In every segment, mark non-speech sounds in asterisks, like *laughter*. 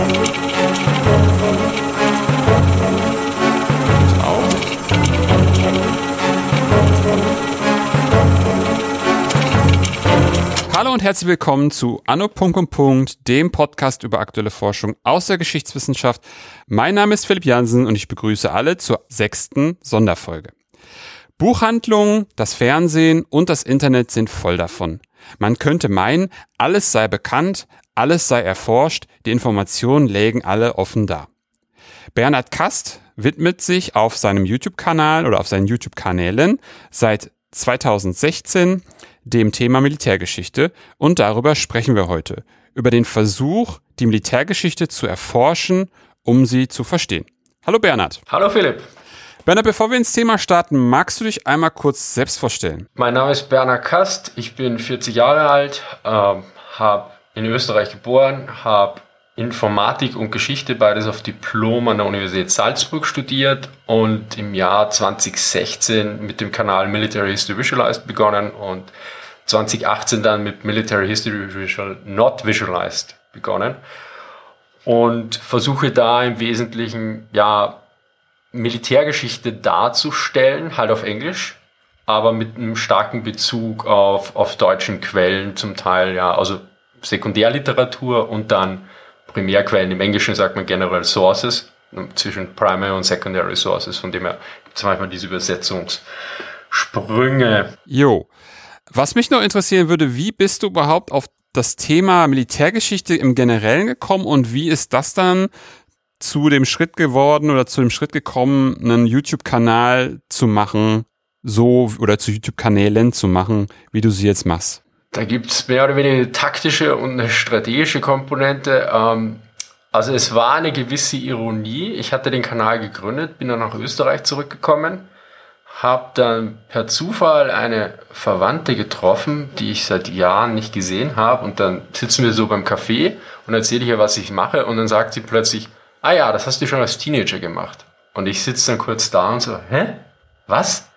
Hallo und herzlich willkommen zu Anno. dem Podcast über aktuelle Forschung aus der Geschichtswissenschaft. Mein Name ist Philipp Jansen und ich begrüße alle zur sechsten Sonderfolge. Buchhandlungen, das Fernsehen und das Internet sind voll davon. Man könnte meinen, alles sei bekannt, alles sei erforscht, die Informationen lägen alle offen da. Bernhard Kast widmet sich auf seinem YouTube-Kanal oder auf seinen YouTube-Kanälen seit 2016 dem Thema Militärgeschichte und darüber sprechen wir heute. Über den Versuch, die Militärgeschichte zu erforschen, um sie zu verstehen. Hallo Bernhard. Hallo Philipp. Bernhard, bevor wir ins Thema starten, magst du dich einmal kurz selbst vorstellen? Mein Name ist Bernhard Kast, ich bin 40 Jahre alt, ähm, habe in Österreich geboren, habe Informatik und Geschichte beides auf Diplom an der Universität Salzburg studiert und im Jahr 2016 mit dem Kanal Military History Visualized begonnen und 2018 dann mit Military History Visual Not Visualized begonnen und versuche da im Wesentlichen ja Militärgeschichte darzustellen, halt auf Englisch, aber mit einem starken Bezug auf, auf deutschen Quellen zum Teil, ja, also Sekundärliteratur und dann Primärquellen. Im Englischen sagt man General Sources, zwischen Primary und Secondary Sources, von dem her gibt es manchmal diese Übersetzungssprünge. Jo. Was mich noch interessieren würde, wie bist du überhaupt auf das Thema Militärgeschichte im Generellen gekommen und wie ist das dann zu dem Schritt geworden oder zu dem Schritt gekommen, einen YouTube-Kanal zu machen, so oder zu YouTube-Kanälen zu machen, wie du sie jetzt machst? Da gibt es mehr oder weniger eine taktische und eine strategische Komponente. Ähm, also es war eine gewisse Ironie. Ich hatte den Kanal gegründet, bin dann nach Österreich zurückgekommen, habe dann per Zufall eine Verwandte getroffen, die ich seit Jahren nicht gesehen habe. Und dann sitzen wir so beim Café und erzähle ich ihr, was ich mache. Und dann sagt sie plötzlich, ah ja, das hast du schon als Teenager gemacht. Und ich sitze dann kurz da und so, hä? Was?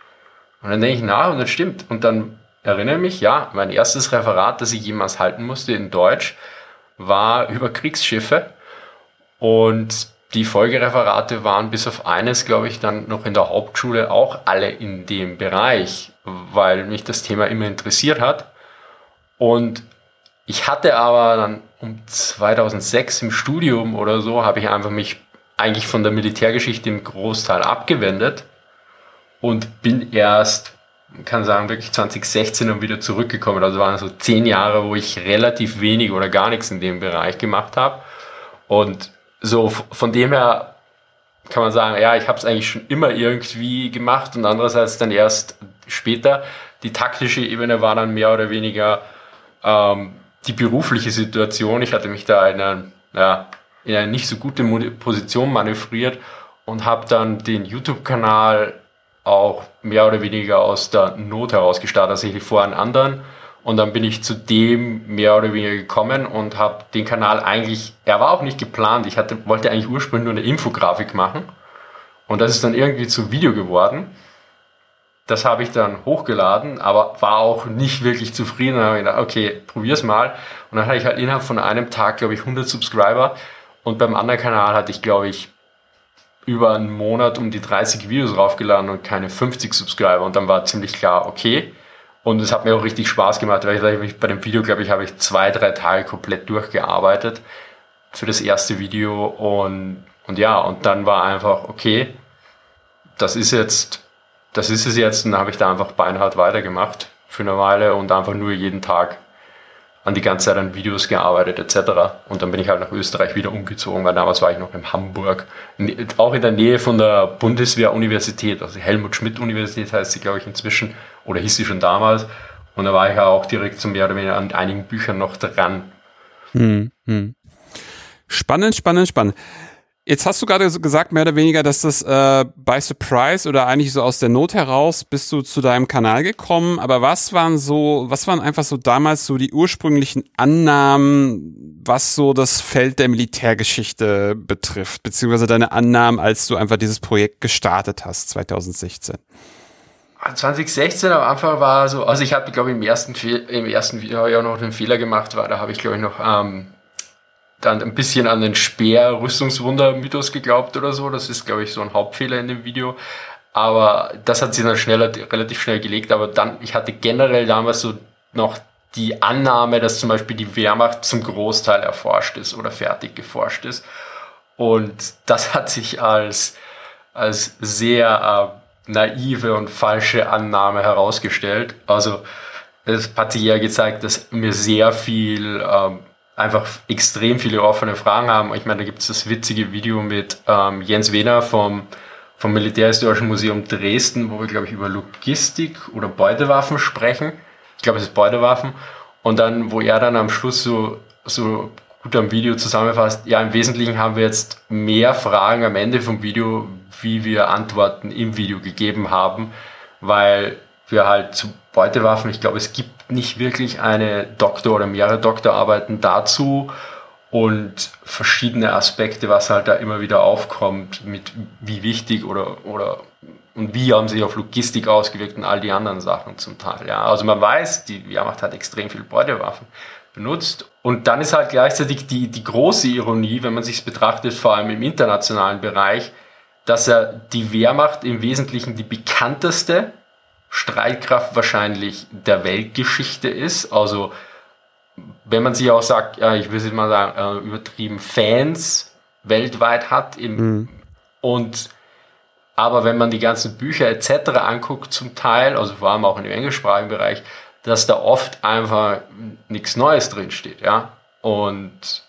Und dann denke ich nach und das stimmt. Und dann erinnere mich, ja, mein erstes Referat, das ich jemals halten musste in Deutsch, war über Kriegsschiffe. Und die Folgereferate waren bis auf eines, glaube ich, dann noch in der Hauptschule auch alle in dem Bereich, weil mich das Thema immer interessiert hat. Und ich hatte aber dann um 2006 im Studium oder so, habe ich einfach mich eigentlich von der Militärgeschichte im Großteil abgewendet und bin erst kann sagen, wirklich 2016 und wieder zurückgekommen. Also waren so zehn Jahre, wo ich relativ wenig oder gar nichts in dem Bereich gemacht habe. Und so von dem her kann man sagen, ja, ich habe es eigentlich schon immer irgendwie gemacht und andererseits dann erst später. Die taktische Ebene war dann mehr oder weniger ähm, die berufliche Situation. Ich hatte mich da in, eine, ja, in eine nicht so gute Position manövriert und habe dann den YouTube-Kanal auch mehr oder weniger aus der Not heraus gestartet, also ich vor einen anderen. Und dann bin ich zu dem mehr oder weniger gekommen und habe den Kanal eigentlich, er war auch nicht geplant, ich hatte, wollte eigentlich ursprünglich nur eine Infografik machen. Und das ist dann irgendwie zu Video geworden. Das habe ich dann hochgeladen, aber war auch nicht wirklich zufrieden. Dann habe ich gedacht, okay, probier's mal. Und dann hatte ich halt innerhalb von einem Tag, glaube ich, 100 Subscriber. Und beim anderen Kanal hatte ich, glaube ich, über einen Monat um die 30 Videos raufgeladen und keine 50 Subscriber. Und dann war ziemlich klar, okay. Und es hat mir auch richtig Spaß gemacht, weil ich bei dem Video, glaube ich, habe ich zwei, drei Tage komplett durchgearbeitet für das erste Video. Und, und ja, und dann war einfach, okay, das ist jetzt, das ist es jetzt. Und dann habe ich da einfach beinhart weitergemacht für eine Weile und einfach nur jeden Tag an die ganze Zeit an Videos gearbeitet etc. Und dann bin ich halt nach Österreich wieder umgezogen, weil damals war ich noch in Hamburg, auch in der Nähe von der Bundeswehr-Universität, also Helmut Schmidt-Universität heißt sie, glaube ich, inzwischen, oder hieß sie schon damals. Und da war ich ja auch direkt zum mehr oder weniger an einigen Büchern noch dran. Hm, hm. Spannend, spannend, spannend. Jetzt hast du gerade gesagt, mehr oder weniger, dass das äh, by Surprise oder eigentlich so aus der Not heraus bist du zu deinem Kanal gekommen. Aber was waren so, was waren einfach so damals so die ursprünglichen Annahmen, was so das Feld der Militärgeschichte betrifft, beziehungsweise deine Annahmen, als du einfach dieses Projekt gestartet hast, 2016? 2016 am Anfang war so, also ich hatte, glaube ich, im ersten, im ersten Video ja noch einen Fehler gemacht, weil da habe ich, glaube ich, noch ähm, dann ein bisschen an den Speer-Rüstungswunder-Mythos geglaubt oder so. Das ist, glaube ich, so ein Hauptfehler in dem Video. Aber das hat sich dann schneller, relativ schnell gelegt. Aber dann, ich hatte generell damals so noch die Annahme, dass zum Beispiel die Wehrmacht zum Großteil erforscht ist oder fertig geforscht ist. Und das hat sich als, als sehr äh, naive und falsche Annahme herausgestellt. Also es hat sich ja gezeigt, dass wir sehr viel, ähm, einfach extrem viele offene Fragen haben. Ich meine, da gibt es das witzige Video mit ähm, Jens Wehner vom, vom Militärhistorischen Museum Dresden, wo wir, glaube ich, über Logistik oder Beutewaffen sprechen. Ich glaube, es ist Beutewaffen. Und dann, wo er dann am Schluss so, so gut am Video zusammenfasst, ja, im Wesentlichen haben wir jetzt mehr Fragen am Ende vom Video, wie wir Antworten im Video gegeben haben, weil wir halt zu Beutewaffen, ich glaube, es gibt nicht wirklich eine Doktor- oder mehrere Doktorarbeiten dazu und verschiedene Aspekte, was halt da immer wieder aufkommt, mit wie wichtig oder, oder und wie haben sie auf Logistik ausgewirkt und all die anderen Sachen zum Teil. Ja, also man weiß, die Wehrmacht hat extrem viel Beutewaffen benutzt. Und dann ist halt gleichzeitig die, die große Ironie, wenn man sich betrachtet, vor allem im internationalen Bereich, dass er die Wehrmacht im Wesentlichen die bekannteste Streitkraft wahrscheinlich der Weltgeschichte ist. Also wenn man sich auch sagt, ja, ich würde mal sagen, äh, übertrieben Fans weltweit hat im, mhm. und aber wenn man die ganzen Bücher etc. anguckt zum Teil, also vor allem auch dem englischsprachigen Bereich, dass da oft einfach nichts Neues drinsteht, ja. Und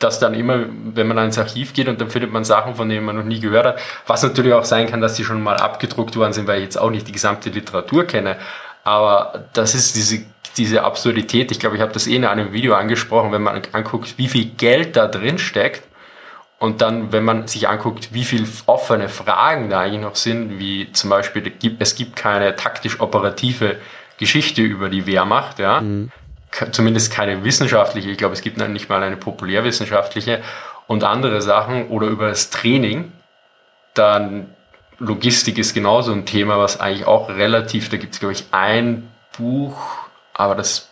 dass dann immer, wenn man ins Archiv geht und dann findet man Sachen, von denen man noch nie gehört hat, was natürlich auch sein kann, dass die schon mal abgedruckt worden sind, weil ich jetzt auch nicht die gesamte Literatur kenne. Aber das ist diese, diese Absurdität. Ich glaube, ich habe das eh in einem Video angesprochen, wenn man anguckt, wie viel Geld da drin steckt. Und dann, wenn man sich anguckt, wie viel offene Fragen da eigentlich noch sind, wie zum Beispiel, es gibt keine taktisch-operative Geschichte über die Wehrmacht, ja. Mhm zumindest keine wissenschaftliche, ich glaube, es gibt nicht mal eine populärwissenschaftliche und andere Sachen oder über das Training, dann Logistik ist genauso ein Thema, was eigentlich auch relativ, da gibt es, glaube ich, ein Buch, aber das,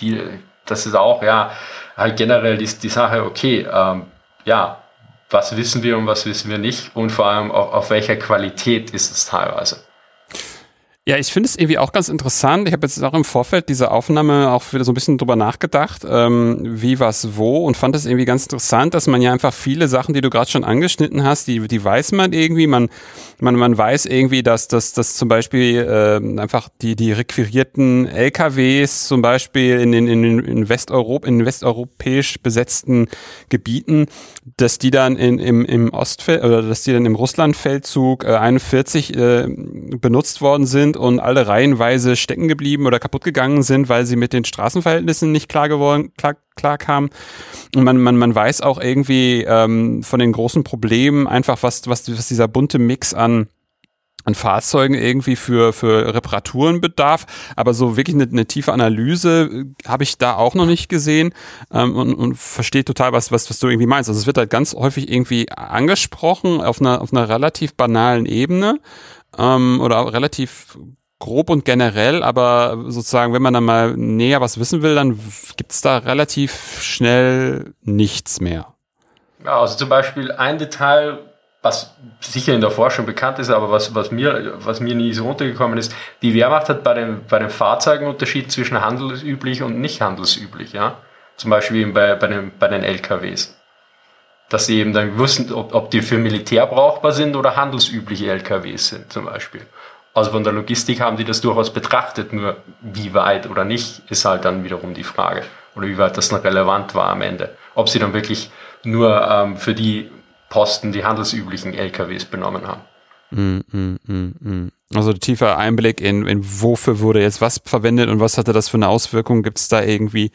die, das ist auch, ja, halt generell die, die Sache, okay, ähm, ja, was wissen wir und was wissen wir nicht und vor allem auf, auf welcher Qualität ist es teilweise. Ja, ich finde es irgendwie auch ganz interessant. Ich habe jetzt auch im Vorfeld dieser Aufnahme auch wieder so ein bisschen drüber nachgedacht, ähm, wie was wo und fand es irgendwie ganz interessant, dass man ja einfach viele Sachen, die du gerade schon angeschnitten hast, die, die weiß man irgendwie. Man, man, man weiß irgendwie, dass, dass, dass zum Beispiel äh, einfach die, die requirierten LKWs zum Beispiel in den in, in, Westeuropa, in westeuropäisch besetzten Gebieten, dass die dann in, im, im Ostfeld oder dass die dann im Russlandfeldzug äh, 41 äh, benutzt worden sind und alle reihenweise stecken geblieben oder kaputt gegangen sind, weil sie mit den Straßenverhältnissen nicht klar geworden, klar, klar kamen. Und man, man, man weiß auch irgendwie ähm, von den großen Problemen einfach, was, was, was dieser bunte Mix an an Fahrzeugen irgendwie für, für Reparaturen bedarf. Aber so wirklich eine, eine tiefe Analyse äh, habe ich da auch noch nicht gesehen ähm, und, und verstehe total, was, was, was du irgendwie meinst. Also es wird halt ganz häufig irgendwie angesprochen auf einer, auf einer relativ banalen Ebene ähm, oder relativ grob und generell, aber sozusagen, wenn man dann mal näher was wissen will, dann gibt's da relativ schnell nichts mehr. Ja, also zum Beispiel ein Detail, was sicher in der Forschung bekannt ist, aber was, was, mir, was mir nie so untergekommen ist, die Wehrmacht hat bei den, bei den Fahrzeugen Unterschied zwischen handelsüblich und nicht handelsüblich. Ja? Zum Beispiel bei, bei, den, bei den LKWs dass sie eben dann wussten, ob, ob die für Militär brauchbar sind oder handelsübliche LKWs sind zum Beispiel. Also von der Logistik haben die das durchaus betrachtet, nur wie weit oder nicht ist halt dann wiederum die Frage. Oder wie weit das noch relevant war am Ende. Ob sie dann wirklich nur ähm, für die Posten die handelsüblichen LKWs benommen haben. Mm, mm, mm. also tiefer Einblick in, in wofür wurde jetzt was verwendet und was hatte das für eine Auswirkung, gibt es da irgendwie,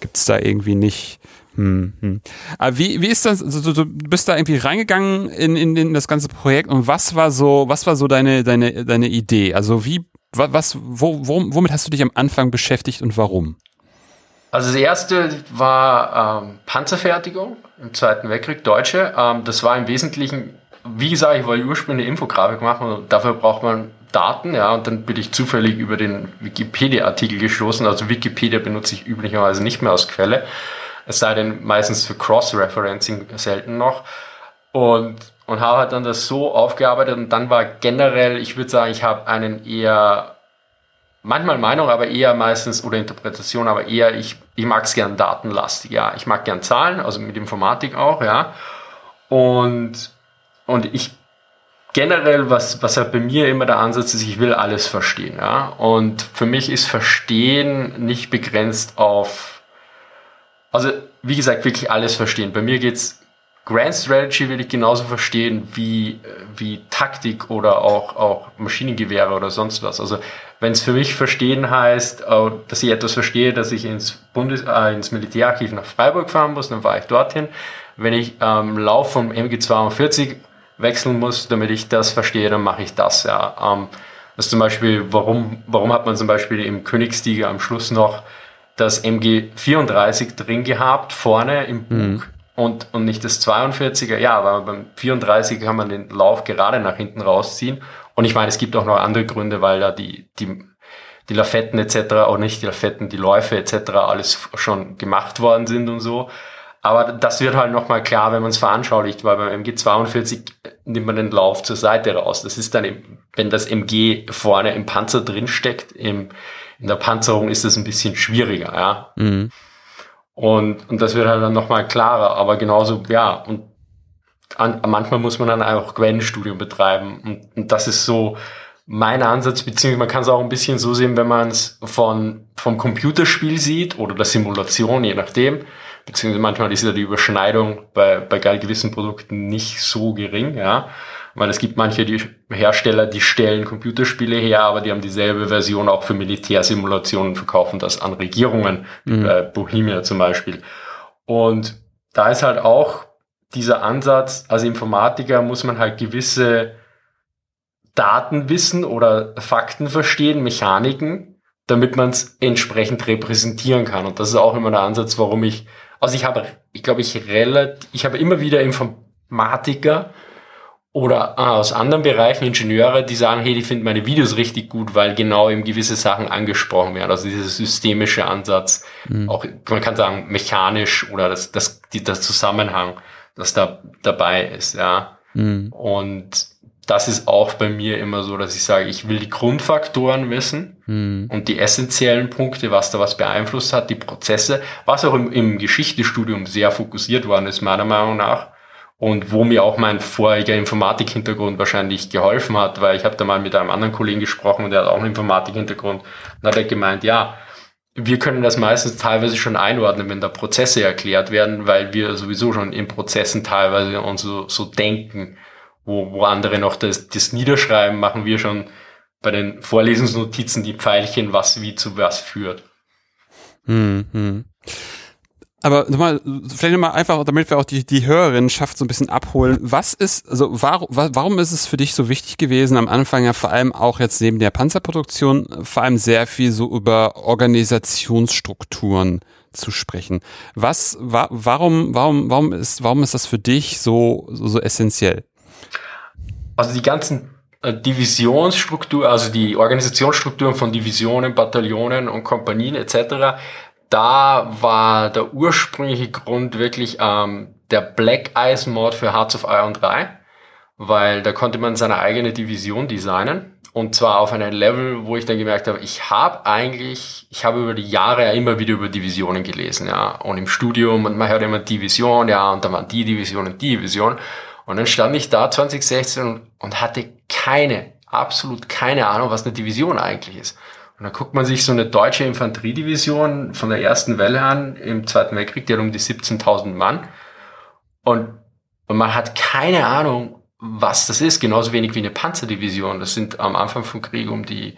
gibt es da irgendwie nicht. Hm, hm. Aber wie, wie ist das? Also, du, bist da irgendwie reingegangen in, in, in das ganze Projekt und was war so, was war so deine, deine, deine Idee? Also wie, was, wo, womit hast du dich am Anfang beschäftigt und warum? Also das erste war ähm, Panzerfertigung im Zweiten Weltkrieg, Deutsche. Ähm, das war im Wesentlichen, wie gesagt, ich wollte ursprünglich eine Infografik machen und dafür braucht man Daten, ja, und dann bin ich zufällig über den Wikipedia-Artikel gestoßen. Also Wikipedia benutze ich üblicherweise nicht mehr als Quelle. Es sei denn meistens für Cross-Referencing selten noch. Und, und habe halt dann das so aufgearbeitet und dann war generell, ich würde sagen, ich habe einen eher, manchmal Meinung, aber eher meistens, oder Interpretation, aber eher, ich, ich mag es gern datenlastig, ja. Ich mag gern Zahlen, also mit Informatik auch, ja. Und, und ich generell, was, was halt bei mir immer der Ansatz ist, ich will alles verstehen. Ja? Und für mich ist Verstehen nicht begrenzt auf, also wie gesagt, wirklich alles verstehen. Bei mir geht's Grand Strategy will ich genauso verstehen wie, wie Taktik oder auch, auch Maschinengewehre oder sonst was. Also wenn es für mich verstehen heißt, äh, dass ich etwas verstehe, dass ich ins, Bundes, äh, ins Militärarchiv nach Freiburg fahren muss, dann fahre ich dorthin. Wenn ich ähm, Lauf vom MG42 wechseln muss, damit ich das verstehe, dann mache ich das. Ja. Ähm, das zum Beispiel, warum, warum hat man zum Beispiel im Königstiger am Schluss noch das MG34 drin gehabt, vorne im Bug mhm. und, und nicht das 42er? Ja, weil beim 34 kann man den Lauf gerade nach hinten rausziehen. Und ich meine, es gibt auch noch andere Gründe, weil da die, die, die Lafetten etc., auch nicht die Lafetten, die Läufe etc. alles schon gemacht worden sind und so. Aber das wird halt nochmal klar, wenn man es veranschaulicht, weil beim MG42 nimmt man den Lauf zur Seite raus. Das ist dann, eben, wenn das MG vorne im Panzer drinsteckt, im, in der Panzerung ist das ein bisschen schwieriger, ja. Mhm. Und, und das wird halt dann nochmal klarer. Aber genauso, ja, und an, manchmal muss man dann auch Quellenstudium betreiben. Und, und das ist so mein Ansatz, beziehungsweise man kann es auch ein bisschen so sehen, wenn man es von, vom Computerspiel sieht oder der Simulation, je nachdem beziehungsweise manchmal ist ja die Überschneidung bei, bei gewissen Produkten nicht so gering, ja. Weil es gibt manche die Hersteller, die stellen Computerspiele her, aber die haben dieselbe Version auch für Militärsimulationen, verkaufen das an Regierungen, mhm. äh, Bohemia zum Beispiel. Und da ist halt auch dieser Ansatz, als Informatiker muss man halt gewisse Daten wissen oder Fakten verstehen, Mechaniken, damit man es entsprechend repräsentieren kann. Und das ist auch immer der Ansatz, warum ich also ich habe, ich glaube, ich relativ, ich habe immer wieder Informatiker oder ah, aus anderen Bereichen Ingenieure, die sagen, hey, die finden meine Videos richtig gut, weil genau eben gewisse Sachen angesprochen werden. Also dieser systemische Ansatz, mhm. auch man kann sagen mechanisch oder das, das, die, das Zusammenhang, das da dabei ist, ja. Mhm. Und das ist auch bei mir immer so, dass ich sage, ich will die Grundfaktoren wissen hm. und die essentiellen Punkte, was da was beeinflusst hat, die Prozesse, was auch im, im Geschichtestudium sehr fokussiert worden ist, meiner Meinung nach. Und wo mir auch mein voriger Informatik-Hintergrund wahrscheinlich geholfen hat, weil ich habe da mal mit einem anderen Kollegen gesprochen und der hat auch einen Informatik-Hintergrund. Und hat er gemeint, ja, wir können das meistens teilweise schon einordnen, wenn da Prozesse erklärt werden, weil wir sowieso schon in Prozessen teilweise und so, so denken wo, wo andere noch das, das Niederschreiben, machen wir schon bei den Vorlesungsnotizen die Pfeilchen, was wie zu was führt. Hm, hm. Aber nochmal, vielleicht nochmal einfach, damit wir auch die, die Hörerinnenschaft so ein bisschen abholen. Was ist, also warum, warum ist es für dich so wichtig gewesen, am Anfang ja vor allem auch jetzt neben der Panzerproduktion, vor allem sehr viel so über Organisationsstrukturen zu sprechen? Was, wa, warum, warum, warum ist, warum ist das für dich so, so, so essentiell? also die ganzen äh, Divisionsstruktur, also die Organisationsstrukturen von Divisionen, Bataillonen und Kompanien etc., da war der ursprüngliche Grund wirklich ähm, der Black Ice Mod für Hearts of Iron 3, weil da konnte man seine eigene Division designen und zwar auf einem Level, wo ich dann gemerkt habe, ich habe eigentlich, ich habe über die Jahre ja immer wieder über Divisionen gelesen, ja, und im Studium und man hört immer Division, ja, und dann waren die Division und die Division und dann stand ich da 2016 und hatte keine, absolut keine Ahnung, was eine Division eigentlich ist. Und dann guckt man sich so eine deutsche Infanteriedivision von der ersten Welle an im Zweiten Weltkrieg, die hat um die 17.000 Mann. Und, und man hat keine Ahnung, was das ist, genauso wenig wie eine Panzerdivision. Das sind am Anfang vom Krieg um die,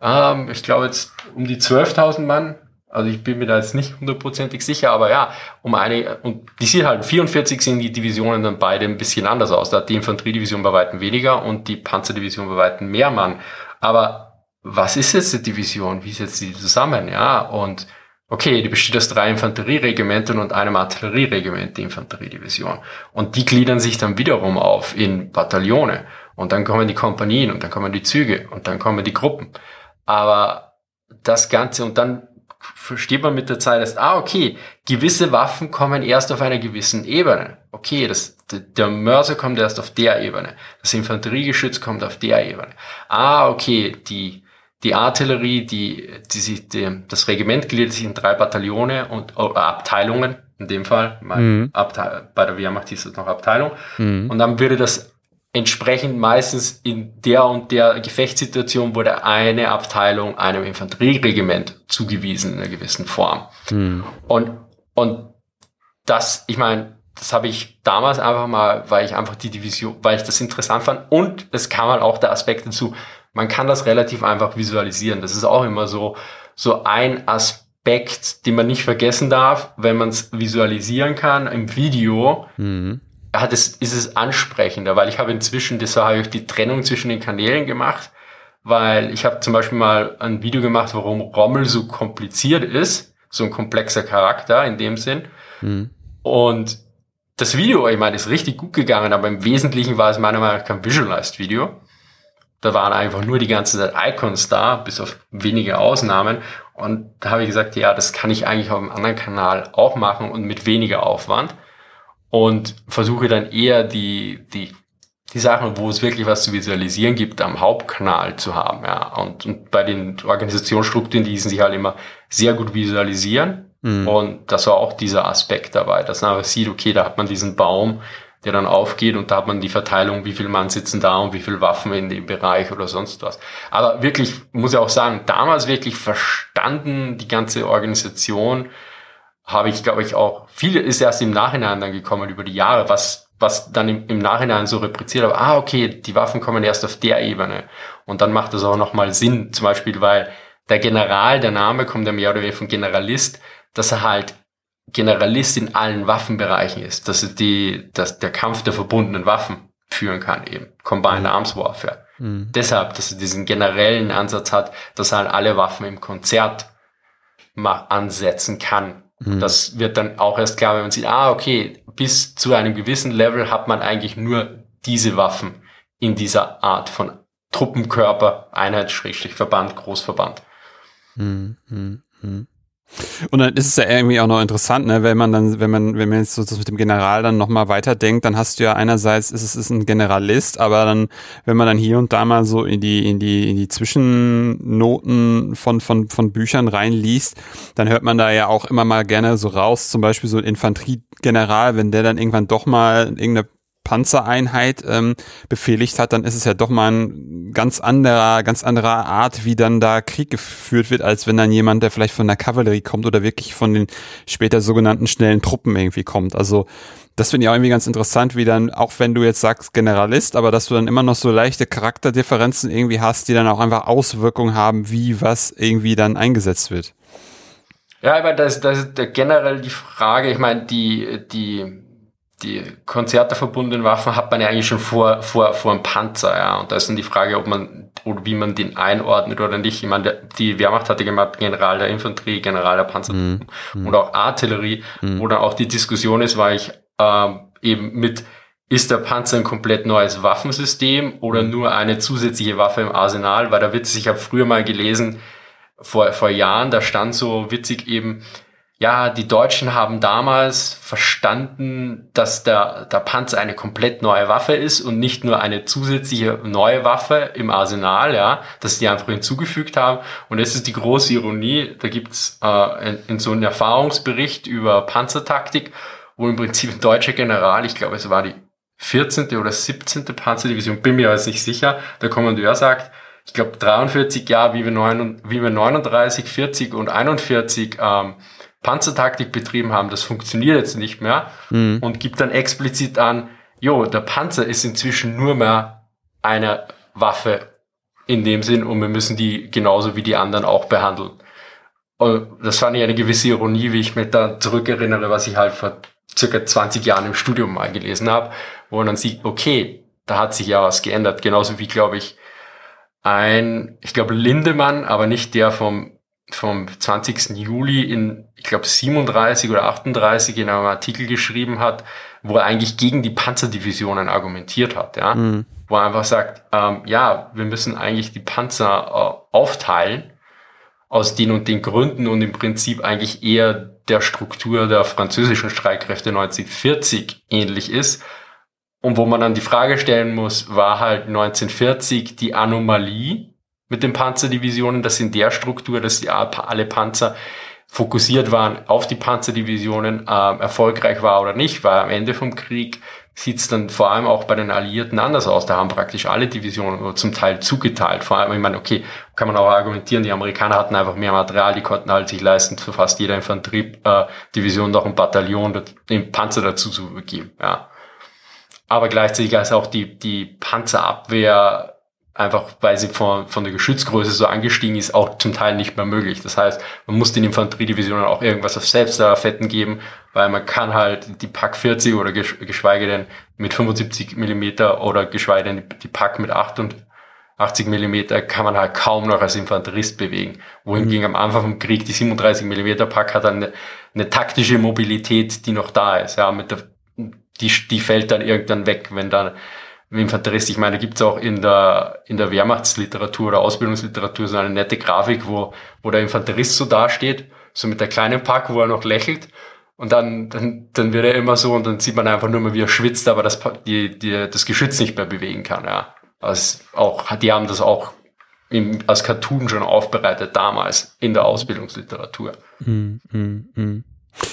ähm, ich glaube jetzt um die 12.000 Mann also ich bin mir da jetzt nicht hundertprozentig sicher, aber ja, um eine, und die sind halt 44 sind die Divisionen dann beide ein bisschen anders aus. Da hat die Infanteriedivision bei weitem weniger und die Panzerdivision bei weitem mehr Mann. Aber was ist jetzt die Division? Wie setzt die zusammen? Ja, und okay, die besteht aus drei Infanterieregimentern und einem Artillerieregiment, die Infanteriedivision. Und die gliedern sich dann wiederum auf in Bataillone. Und dann kommen die Kompanien und dann kommen die Züge und dann kommen die Gruppen. Aber das Ganze und dann versteht man mit der Zeit erst, ah, okay, gewisse Waffen kommen erst auf einer gewissen Ebene. Okay, das, der Mörser kommt erst auf der Ebene. Das Infanteriegeschütz kommt auf der Ebene. Ah, okay, die, die Artillerie, die, die, sich, die, das Regiment gliedert sich in drei Bataillone und oh, Abteilungen, in dem Fall, mhm. Abteil, bei der Wehrmacht hieß es noch Abteilung. Mhm. Und dann würde das entsprechend meistens in der und der Gefechtssituation wurde eine Abteilung einem Infanterieregiment zugewiesen in einer gewissen Form. Mhm. Und, und das, ich meine, das habe ich damals einfach mal, weil ich einfach die Division, weil ich das interessant fand. Und es kam halt auch der Aspekt dazu, man kann das relativ einfach visualisieren. Das ist auch immer so, so ein Aspekt, den man nicht vergessen darf, wenn man es visualisieren kann im Video. Mhm hat es, ist es ansprechender, weil ich habe inzwischen, das habe ich die Trennung zwischen den Kanälen gemacht, weil ich habe zum Beispiel mal ein Video gemacht, warum Rommel so kompliziert ist, so ein komplexer Charakter in dem Sinn. Mhm. Und das Video, ich meine, ist richtig gut gegangen, aber im Wesentlichen war es meiner Meinung nach kein Visualized Video. Da waren einfach nur die ganze Zeit Icons da, bis auf wenige Ausnahmen. Und da habe ich gesagt, ja, das kann ich eigentlich auf einem anderen Kanal auch machen und mit weniger Aufwand und versuche dann eher die, die, die Sachen, wo es wirklich was zu visualisieren gibt, am Hauptkanal zu haben. Ja. Und, und bei den Organisationsstrukturen, die ließen sich halt immer sehr gut visualisieren. Mhm. Und das war auch dieser Aspekt dabei, dass man einfach sieht, okay, da hat man diesen Baum, der dann aufgeht und da hat man die Verteilung, wie viel Mann sitzen da und wie viel Waffen in dem Bereich oder sonst was. Aber wirklich, muss ich auch sagen, damals wirklich verstanden, die ganze Organisation, habe ich, glaube ich, auch, viele ist erst im Nachhinein dann gekommen über die Jahre, was, was dann im, im Nachhinein so repliziert habe, ah, okay, die Waffen kommen erst auf der Ebene. Und dann macht das auch nochmal Sinn, zum Beispiel, weil der General, der Name kommt ja mehr oder weniger von Generalist, dass er halt Generalist in allen Waffenbereichen ist, dass er die, dass der Kampf der verbundenen Waffen führen kann, eben Combined mhm. Arms Warfare. Mhm. Deshalb, dass er diesen generellen Ansatz hat, dass er halt alle Waffen im Konzert mal ansetzen kann Mhm. Das wird dann auch erst klar, wenn man sieht, ah, okay, bis zu einem gewissen Level hat man eigentlich nur diese Waffen in dieser Art von Truppenkörper, Einheit, Schrägstrich, Verband, Großverband. Mhm. Und dann ist es ja irgendwie auch noch interessant, ne, wenn man dann, wenn man, wenn man jetzt so das mit dem General dann nochmal weiterdenkt, dann hast du ja einerseits, ist es ist ein Generalist, aber dann, wenn man dann hier und da mal so in die, in die, in die Zwischennoten von, von, von Büchern reinliest, dann hört man da ja auch immer mal gerne so raus, zum Beispiel so ein Infanteriegeneral, wenn der dann irgendwann doch mal irgendeine Panzereinheit ähm, befehligt hat, dann ist es ja doch mal ein ganz anderer, ganz anderer Art, wie dann da Krieg geführt wird, als wenn dann jemand, der vielleicht von der Kavallerie kommt oder wirklich von den später sogenannten schnellen Truppen irgendwie kommt. Also das finde ich auch irgendwie ganz interessant, wie dann, auch wenn du jetzt sagst Generalist, aber dass du dann immer noch so leichte Charakterdifferenzen irgendwie hast, die dann auch einfach Auswirkungen haben, wie was irgendwie dann eingesetzt wird. Ja, aber das, das ist generell die Frage, ich meine, die, die die Konzerte verbundenen Waffen hat man ja eigentlich schon vor, vor, vor einem Panzer, ja. Und da ist dann die Frage, ob man, oder wie man den einordnet oder nicht. Ich meine, die Wehrmacht hatte gemacht, General der Infanterie, General der Panzer mhm. und auch Artillerie, mhm. wo dann auch die Diskussion ist, war ich ähm, eben mit, ist der Panzer ein komplett neues Waffensystem oder mhm. nur eine zusätzliche Waffe im Arsenal? Weil da witzig, ich habe früher mal gelesen, vor, vor Jahren, da stand so witzig eben, ja, die Deutschen haben damals verstanden, dass der, der Panzer eine komplett neue Waffe ist und nicht nur eine zusätzliche neue Waffe im Arsenal, ja, dass die einfach hinzugefügt haben. Und das ist die große Ironie. Da gibt's äh, in, in so einem Erfahrungsbericht über Panzertaktik, wo im Prinzip ein deutscher General, ich glaube, es war die 14. oder 17. Panzerdivision, bin mir jetzt nicht sicher, der Kommandeur sagt, ich glaube 43 Jahre, wie wir, 9, wie wir 39, 40 und 41 ähm, Panzertaktik betrieben haben, das funktioniert jetzt nicht mehr mhm. und gibt dann explizit an, jo, der Panzer ist inzwischen nur mehr eine Waffe in dem Sinn und wir müssen die genauso wie die anderen auch behandeln. Und das fand ich eine gewisse Ironie, wie ich mich da zurückerinnere, was ich halt vor circa 20 Jahren im Studium mal gelesen habe, wo man dann sieht, okay, da hat sich ja was geändert. Genauso wie, glaube ich, ein, ich glaube Lindemann, aber nicht der vom vom 20. Juli in, ich glaube, 37 oder 38 in einem Artikel geschrieben hat, wo er eigentlich gegen die Panzerdivisionen argumentiert hat, ja. Mhm. Wo er einfach sagt, ähm, ja, wir müssen eigentlich die Panzer äh, aufteilen aus den und den Gründen und im Prinzip eigentlich eher der Struktur der französischen Streitkräfte 1940 ähnlich ist. Und wo man dann die Frage stellen muss, war halt 1940 die Anomalie mit den Panzerdivisionen, dass in der Struktur, dass die alle Panzer fokussiert waren auf die Panzerdivisionen, äh, erfolgreich war oder nicht, weil am Ende vom Krieg sieht es dann vor allem auch bei den Alliierten anders aus. Da haben praktisch alle Divisionen zum Teil zugeteilt. Vor allem, ich meine, okay, kann man auch argumentieren, die Amerikaner hatten einfach mehr Material, die konnten halt sich leisten, für fast jede Infanteriedivision äh, noch ein Bataillon, den Panzer dazu zu geben. Ja. Aber gleichzeitig ist auch die, die Panzerabwehr einfach weil sie von, von der Geschützgröße so angestiegen ist, auch zum Teil nicht mehr möglich. Das heißt, man muss den Infanteriedivisionen auch irgendwas auf Selbstfetten geben, weil man kann halt die Pack 40 oder geschweige denn mit 75 Millimeter oder geschweige denn die Pack mit 88 Millimeter kann man halt kaum noch als Infanterist bewegen. Wohingegen am Anfang vom Krieg die 37 Millimeter Pack hat dann eine, eine taktische Mobilität, die noch da ist. Ja, mit der, die, die fällt dann irgendwann weg, wenn dann Infanterist. Ich meine, da gibt's auch in der, in der Wehrmachtsliteratur oder Ausbildungsliteratur so eine nette Grafik, wo, wo der Infanterist so dasteht, so mit der kleinen Pack, wo er noch lächelt. Und dann, dann, dann wird er immer so und dann sieht man einfach nur mal, wie er schwitzt, aber das, die, die, das Geschütz nicht mehr bewegen kann. Ja. Also auch, die haben das auch im, als Cartoon schon aufbereitet damals in der Ausbildungsliteratur. Mm, mm, mm.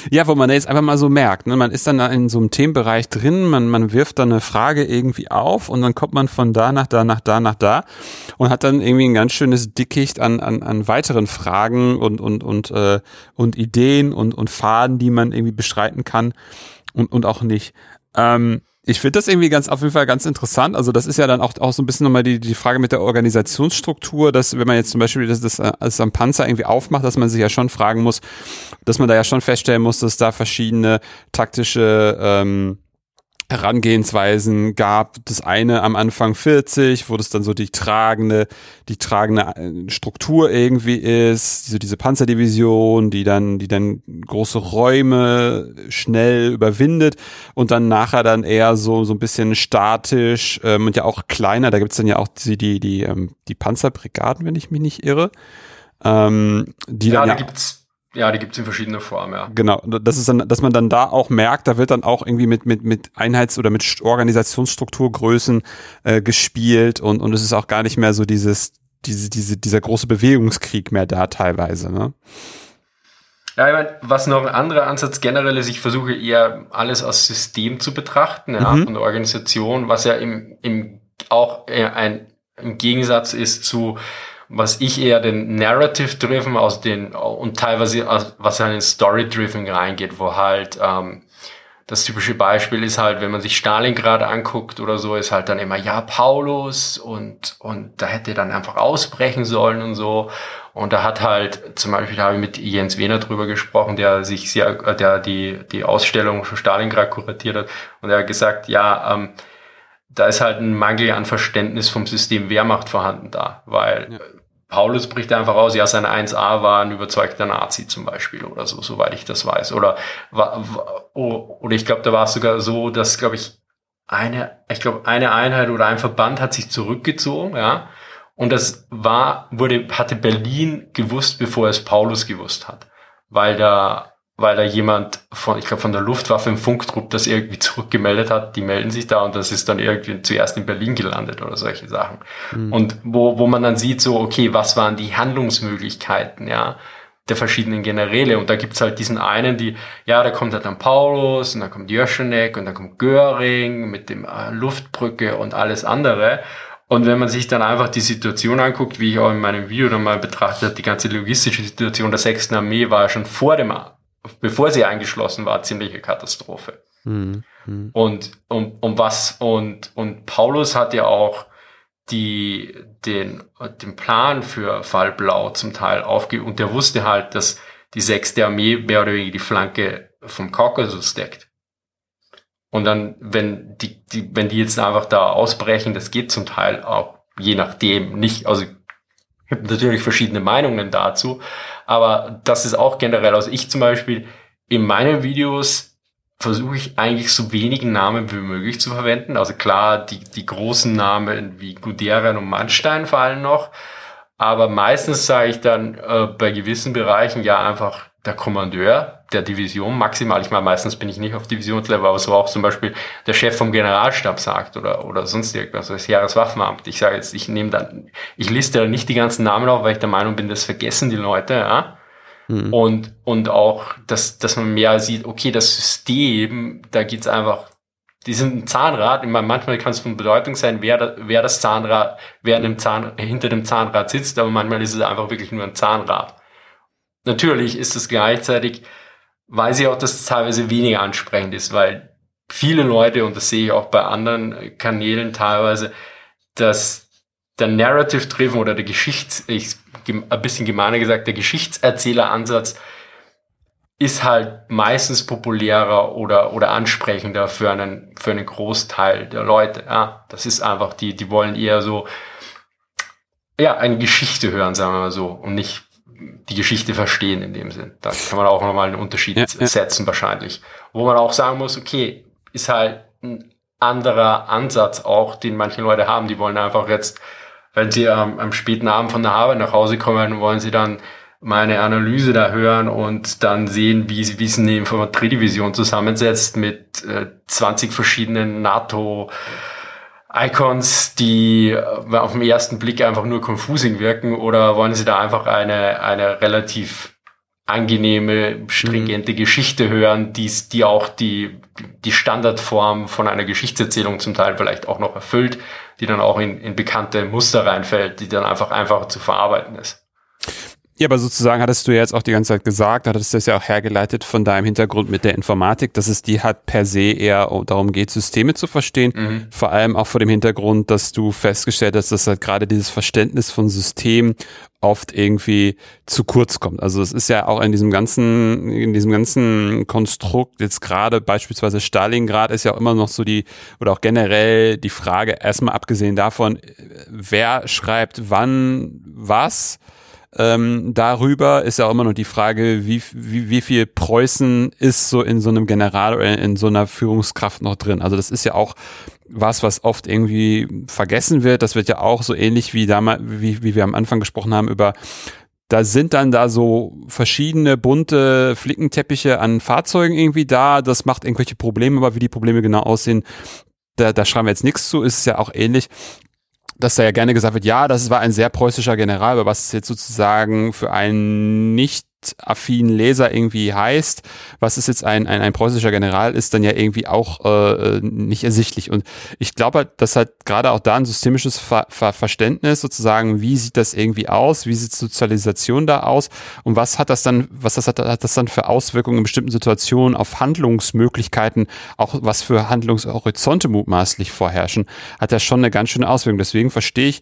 Ja, wo man jetzt einfach mal so merkt, ne? man ist dann da in so einem Themenbereich drin, man, man wirft dann eine Frage irgendwie auf und dann kommt man von da nach da, nach da, nach da und hat dann irgendwie ein ganz schönes Dickicht an, an, an weiteren Fragen und, und, und, äh, und Ideen und, und Faden, die man irgendwie beschreiten kann und, und auch nicht. Ähm, ich finde das irgendwie ganz auf jeden Fall ganz interessant. Also das ist ja dann auch, auch so ein bisschen nochmal die, die Frage mit der Organisationsstruktur, dass wenn man jetzt zum Beispiel das, das, das am Panzer irgendwie aufmacht, dass man sich ja schon fragen muss, dass man da ja schon feststellen muss, dass da verschiedene taktische ähm, Herangehensweisen gab. Das eine am Anfang 40, wo das dann so die tragende, die tragende äh, Struktur irgendwie ist, so diese Panzerdivision, die dann, die dann große Räume schnell überwindet und dann nachher dann eher so, so ein bisschen statisch ähm, und ja auch kleiner. Da gibt's dann ja auch die, die, die, ähm, die Panzerbrigaden, wenn ich mich nicht irre. Ähm, die ja, dann da ja, gibt's ja, die gibt's in verschiedenen Formen, ja. Genau, das ist dann, dass man dann da auch merkt, da wird dann auch irgendwie mit mit mit Einheits- oder mit Organisationsstrukturgrößen äh, gespielt und und es ist auch gar nicht mehr so dieses diese diese dieser große Bewegungskrieg mehr da teilweise, ne? Ja, ich meine, was noch ein anderer Ansatz generell ist, ich versuche eher alles als System zu betrachten, ja, mhm. von der Organisation, was ja im, im auch ein im Gegensatz ist zu was ich eher den Narrative-Driven aus den und teilweise was ja in den Story-Driven reingeht, wo halt ähm, das typische Beispiel ist halt, wenn man sich Stalingrad anguckt oder so, ist halt dann immer, ja, Paulus und, und da hätte dann einfach ausbrechen sollen und so. Und da hat halt, zum Beispiel habe ich mit Jens Wehner drüber gesprochen, der sich sehr, der die, die Ausstellung von Stalingrad kuratiert hat. Und er hat gesagt, ja, ähm, da ist halt ein Mangel an Verständnis vom System Wehrmacht vorhanden da, weil ja. Paulus bricht einfach aus, ja, sein 1a war ein überzeugter Nazi zum Beispiel oder so, soweit ich das weiß. Oder, oder ich glaube, da war es sogar so, dass, glaube ich, eine, ich glaube, eine Einheit oder ein Verband hat sich zurückgezogen, ja. Und das war, wurde, hatte Berlin gewusst, bevor es Paulus gewusst hat. Weil da weil da jemand von, ich glaube, von der Luftwaffe im Funktrupp das irgendwie zurückgemeldet hat, die melden sich da und das ist dann irgendwie zuerst in Berlin gelandet oder solche Sachen. Mhm. Und wo, wo man dann sieht, so, okay, was waren die Handlungsmöglichkeiten, ja, der verschiedenen Generäle. Und da gibt's halt diesen einen, die, ja, da kommt halt dann Paulus und dann kommt Jöschenek und dann kommt Göring mit dem äh, Luftbrücke und alles andere. Und wenn man sich dann einfach die Situation anguckt, wie ich auch in meinem Video dann mal betrachtet habe, die ganze logistische Situation der 6. Armee war ja schon vor dem bevor sie eingeschlossen war, ziemliche Katastrophe. Mhm. Und, und, und was, und, und Paulus hat ja auch die, den, den Plan für Fall Blau zum Teil aufge, und der wusste halt, dass die sechste Armee mehr oder weniger die Flanke vom Kaukasus deckt. Und dann, wenn die, die, wenn die jetzt einfach da ausbrechen, das geht zum Teil auch, je nachdem, nicht, also gibt natürlich verschiedene Meinungen dazu, aber das ist auch generell, also ich zum Beispiel in meinen Videos versuche ich eigentlich so wenig Namen wie möglich zu verwenden. Also klar, die, die großen Namen wie Guderian und Mannstein fallen noch. Aber meistens sage ich dann äh, bei gewissen Bereichen ja einfach der Kommandeur der Division maximal. Ich meine, meistens bin ich nicht auf Divisionslevel, aber so auch zum Beispiel der Chef vom Generalstab sagt oder, oder sonst irgendwas, das Jahreswaffenamt. Ich sage jetzt, ich nehme dann, ich liste da nicht die ganzen Namen auf, weil ich der Meinung bin, das vergessen die Leute, ja. Mhm. Und, und auch, dass, dass man mehr sieht, okay, das System, da geht's einfach, die sind ein Zahnrad, ich meine, manchmal kann es von Bedeutung sein, wer, da, wer das Zahnrad, wer dem Zahn, hinter dem Zahnrad sitzt, aber manchmal ist es einfach wirklich nur ein Zahnrad. Natürlich ist es gleichzeitig, weiß ich auch, dass es teilweise weniger ansprechend ist, weil viele Leute, und das sehe ich auch bei anderen Kanälen teilweise, dass der Narrative Driven oder der Geschichts, ich, ein bisschen gemeiner gesagt, der Geschichtserzähleransatz ist halt meistens populärer oder, oder ansprechender für einen, für einen Großteil der Leute. Ja, das ist einfach, die, die wollen eher so, ja, eine Geschichte hören, sagen wir mal so, und nicht die Geschichte verstehen in dem Sinn. Da kann man auch nochmal einen Unterschied ja, ja. setzen wahrscheinlich. Wo man auch sagen muss, okay, ist halt ein anderer Ansatz auch, den manche Leute haben. Die wollen einfach jetzt, wenn sie am, am späten Abend von der Arbeit nach Hause kommen, wollen sie dann meine Analyse da hören und dann sehen, wie, wie es eine Infanteriedivision zusammensetzt mit äh, 20 verschiedenen NATO- Icons, die äh, auf den ersten Blick einfach nur confusing wirken oder wollen Sie da einfach eine, eine relativ angenehme, stringente mhm. Geschichte hören, die, die auch die, die Standardform von einer Geschichtserzählung zum Teil vielleicht auch noch erfüllt, die dann auch in, in bekannte Muster reinfällt, die dann einfach einfacher zu verarbeiten ist. Ja, aber sozusagen hattest du ja jetzt auch die ganze Zeit gesagt, hattest du das ja auch hergeleitet von deinem Hintergrund mit der Informatik, dass es die hat per se eher darum geht, Systeme zu verstehen. Mhm. Vor allem auch vor dem Hintergrund, dass du festgestellt hast, dass halt gerade dieses Verständnis von System oft irgendwie zu kurz kommt. Also es ist ja auch in diesem ganzen, in diesem ganzen Konstrukt, jetzt gerade beispielsweise Stalingrad ist ja auch immer noch so die, oder auch generell die Frage, erstmal abgesehen davon, wer schreibt wann was, ähm, darüber ist ja auch immer noch die Frage, wie, wie, wie viel Preußen ist so in so einem General oder in so einer Führungskraft noch drin. Also das ist ja auch was, was oft irgendwie vergessen wird. Das wird ja auch so ähnlich wie damals, wie, wie wir am Anfang gesprochen haben über da sind dann da so verschiedene bunte Flickenteppiche an Fahrzeugen irgendwie da. Das macht irgendwelche Probleme, aber wie die Probleme genau aussehen, da, da schreiben wir jetzt nichts zu. Ist ja auch ähnlich dass da ja gerne gesagt wird, ja, das war ein sehr preußischer General, aber was jetzt sozusagen für einen nicht affinen Leser irgendwie heißt, was ist jetzt ein, ein, ein preußischer General, ist dann ja irgendwie auch äh, nicht ersichtlich. Und ich glaube, dass halt gerade auch da ein systemisches Ver Ver Verständnis sozusagen, wie sieht das irgendwie aus, wie sieht Sozialisation da aus und was hat das dann, was das hat, hat das dann für Auswirkungen in bestimmten Situationen auf Handlungsmöglichkeiten, auch was für Handlungshorizonte mutmaßlich vorherrschen, hat ja schon eine ganz schöne Auswirkung. Deswegen verstehe ich,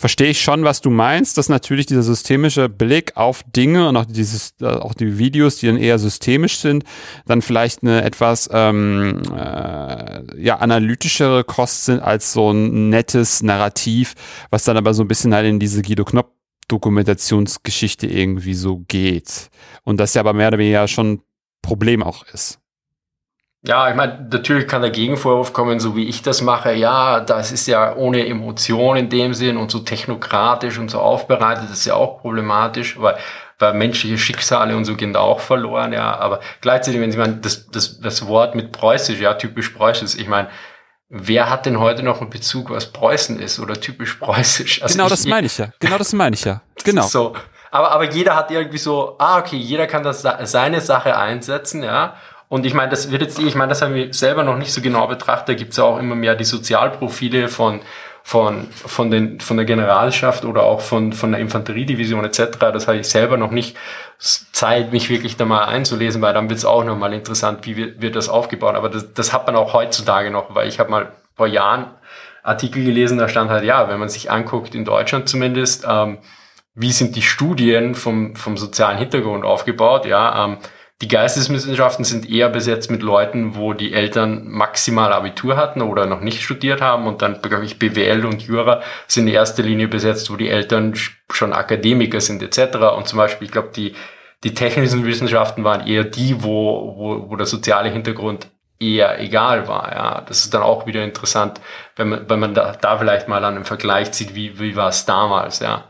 verstehe ich schon, was du meinst, dass natürlich dieser systemische Blick auf Dinge und auch dieses, äh, auch die Videos, die dann eher systemisch sind, dann vielleicht eine etwas ähm, äh, ja analytischere Kost sind als so ein nettes Narrativ, was dann aber so ein bisschen halt in diese Guido Knopp Dokumentationsgeschichte irgendwie so geht. Und das ja aber mehr oder weniger schon Problem auch ist. Ja, ich meine, natürlich kann der Gegenvorwurf kommen, so wie ich das mache. Ja, das ist ja ohne Emotion in dem Sinn und so technokratisch und so aufbereitet, das ist ja auch problematisch, weil, weil menschliche Schicksale und so gehen da auch verloren, ja. Aber gleichzeitig, wenn Sie meinen, das, das, das Wort mit preußisch, ja, typisch preußisch, ich meine, wer hat denn heute noch einen Bezug, was Preußen ist oder typisch preußisch? Also genau ich, das *laughs* meine ich ja. Genau das meine ich ja. Genau. So. Aber, aber jeder hat irgendwie so, ah, okay, jeder kann das seine Sache einsetzen, ja. Und ich meine, das wird jetzt, ich meine, das haben wir selber noch nicht so genau betrachtet. Da gibt es ja auch immer mehr die Sozialprofile von, von, von, den, von der Generalschaft oder auch von, von der Infanteriedivision etc. Das habe ich selber noch nicht Zeit, mich wirklich da mal einzulesen, weil dann wird es auch nochmal interessant, wie wird, wird das aufgebaut. Aber das, das hat man auch heutzutage noch, weil ich habe mal vor Jahren Artikel gelesen, da stand halt, ja, wenn man sich anguckt, in Deutschland zumindest, ähm, wie sind die Studien vom, vom sozialen Hintergrund aufgebaut, ja, ähm, die Geisteswissenschaften sind eher besetzt mit Leuten, wo die Eltern maximal Abitur hatten oder noch nicht studiert haben und dann glaube ich BWL und Jura sind in erster Linie besetzt, wo die Eltern schon Akademiker sind etc. Und zum Beispiel, ich glaube, die, die technischen Wissenschaften waren eher die, wo, wo, wo der soziale Hintergrund eher egal war. Ja, das ist dann auch wieder interessant, wenn man, wenn man da, da vielleicht mal einen Vergleich zieht, wie, wie war es damals, ja.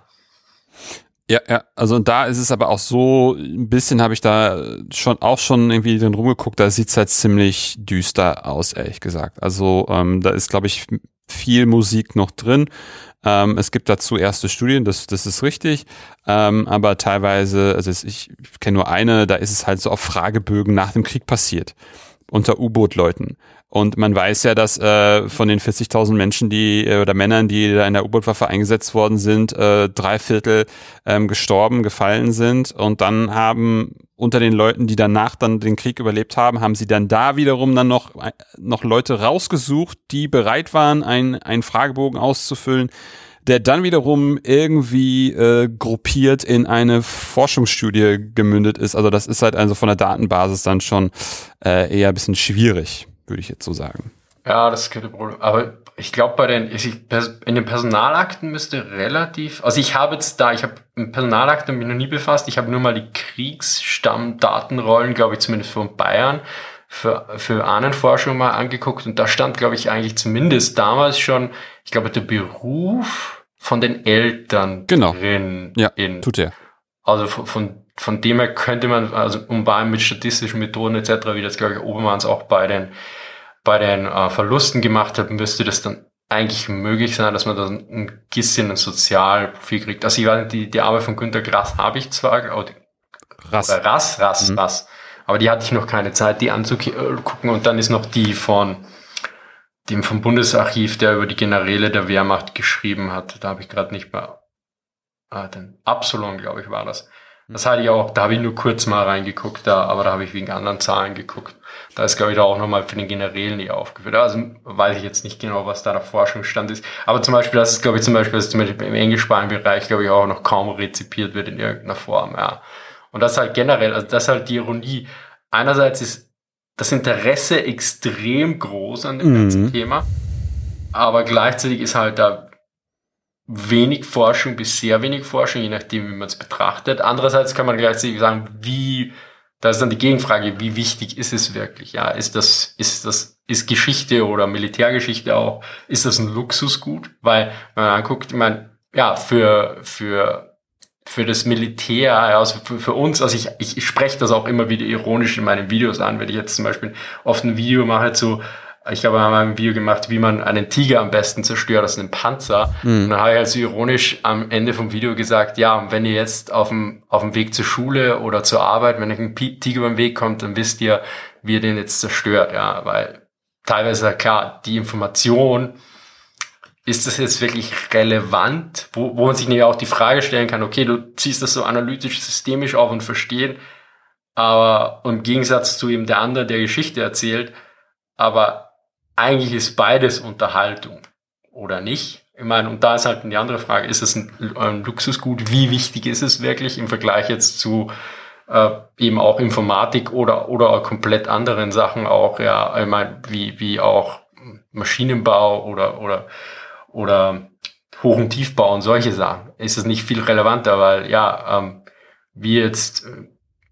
Ja, ja, also da ist es aber auch so, ein bisschen habe ich da schon auch schon irgendwie drin rumgeguckt, da sieht's halt ziemlich düster aus, ehrlich gesagt. Also ähm, da ist, glaube ich, viel Musik noch drin. Ähm, es gibt dazu erste Studien, das, das ist richtig, ähm, aber teilweise, also ich, ich kenne nur eine, da ist es halt so auf Fragebögen nach dem Krieg passiert, unter U-Boot-Leuten. Und man weiß ja, dass äh, von den 40.000 Menschen, die äh, oder Männern, die da in der U-Boot-Waffe eingesetzt worden sind, äh, drei Viertel ähm, gestorben, gefallen sind. Und dann haben unter den Leuten, die danach dann den Krieg überlebt haben, haben sie dann da wiederum dann noch äh, noch Leute rausgesucht, die bereit waren, einen einen Fragebogen auszufüllen, der dann wiederum irgendwie äh, gruppiert in eine Forschungsstudie gemündet ist. Also das ist halt also von der Datenbasis dann schon äh, eher ein bisschen schwierig würde ich jetzt so sagen. Ja, das kein Problem. Aber ich glaube, bei den, in den Personalakten müsste relativ, also ich habe jetzt da, ich habe mit Personalakten mich noch nie befasst, ich habe nur mal die Kriegsstammdatenrollen, glaube ich, zumindest von Bayern für, für Ahnenforschung mal angeguckt und da stand, glaube ich, eigentlich zumindest damals schon, ich glaube, der Beruf von den Eltern genau. drin. Ja, in, tut er. Also von, von, von dem her könnte man, also um mit statistischen Methoden etc., wie das, glaube ich, Obermanns auch bei den bei den äh, Verlusten gemacht hat, müsste das dann eigentlich möglich sein, dass man dann ein bisschen ein Sozialprofil kriegt. Also ich weiß nicht, die, die Arbeit von Günter Grass habe ich zwar, oder Rass, oder Rass, Rass, mhm. Rass, aber die hatte ich noch keine Zeit, die anzugucken. Und dann ist noch die von dem vom Bundesarchiv, der über die Generäle der Wehrmacht geschrieben hat. Da habe ich gerade nicht mehr, ah, den Absalon, glaube ich, war das. Das hatte ich auch, da habe ich nur kurz mal reingeguckt, da, aber da habe ich wegen anderen Zahlen geguckt. Da ist, glaube ich, da auch nochmal für den Generälen nicht aufgeführt. Also weiß ich jetzt nicht genau, was da der Forschungsstand ist. Aber zum Beispiel, das ist, glaube ich, zum Beispiel, dass zum Beispiel im englischsprachigen Bereich, glaube ich, auch noch kaum rezipiert wird in irgendeiner Form, ja. Und das halt generell, also das ist halt die Ironie. Einerseits ist das Interesse extrem groß an dem mhm. ganzen Thema, aber gleichzeitig ist halt da wenig Forschung bis sehr wenig Forschung, je nachdem, wie man es betrachtet. Andererseits kann man gleichzeitig sagen, wie, da ist dann die Gegenfrage, wie wichtig ist es wirklich? Ja, ist das, ist das, ist Geschichte oder Militärgeschichte auch, ist das ein Luxusgut? Weil, wenn man anguckt, ich meine, ja, für, für, für das Militär, also für, für uns, also ich, ich, ich spreche das auch immer wieder ironisch in meinen Videos an, wenn ich jetzt zum Beispiel oft ein Video mache zu, ich habe einmal ein Video gemacht, wie man einen Tiger am besten zerstört aus einem Panzer. Mhm. Und dann habe ich also ironisch am Ende vom Video gesagt, ja, wenn ihr jetzt auf dem, auf dem Weg zur Schule oder zur Arbeit, wenn ein Tiger beim Weg kommt, dann wisst ihr, wie ihr den jetzt zerstört, ja, weil teilweise, klar, die Information, ist das jetzt wirklich relevant, wo, wo man sich nicht auch die Frage stellen kann, okay, du ziehst das so analytisch, systemisch auf und verstehen, aber im Gegensatz zu ihm der andere, der Geschichte erzählt, aber eigentlich ist beides Unterhaltung oder nicht. Ich meine, und da ist halt die andere Frage, ist es ein, Luxusgut? Wie wichtig ist es wirklich im Vergleich jetzt zu äh, eben auch Informatik oder, oder komplett anderen Sachen auch, ja, ich meine, wie, wie auch Maschinenbau oder, oder, oder Hoch- und Tiefbau und solche Sachen. Ist es nicht viel relevanter, weil ja, ähm, wie jetzt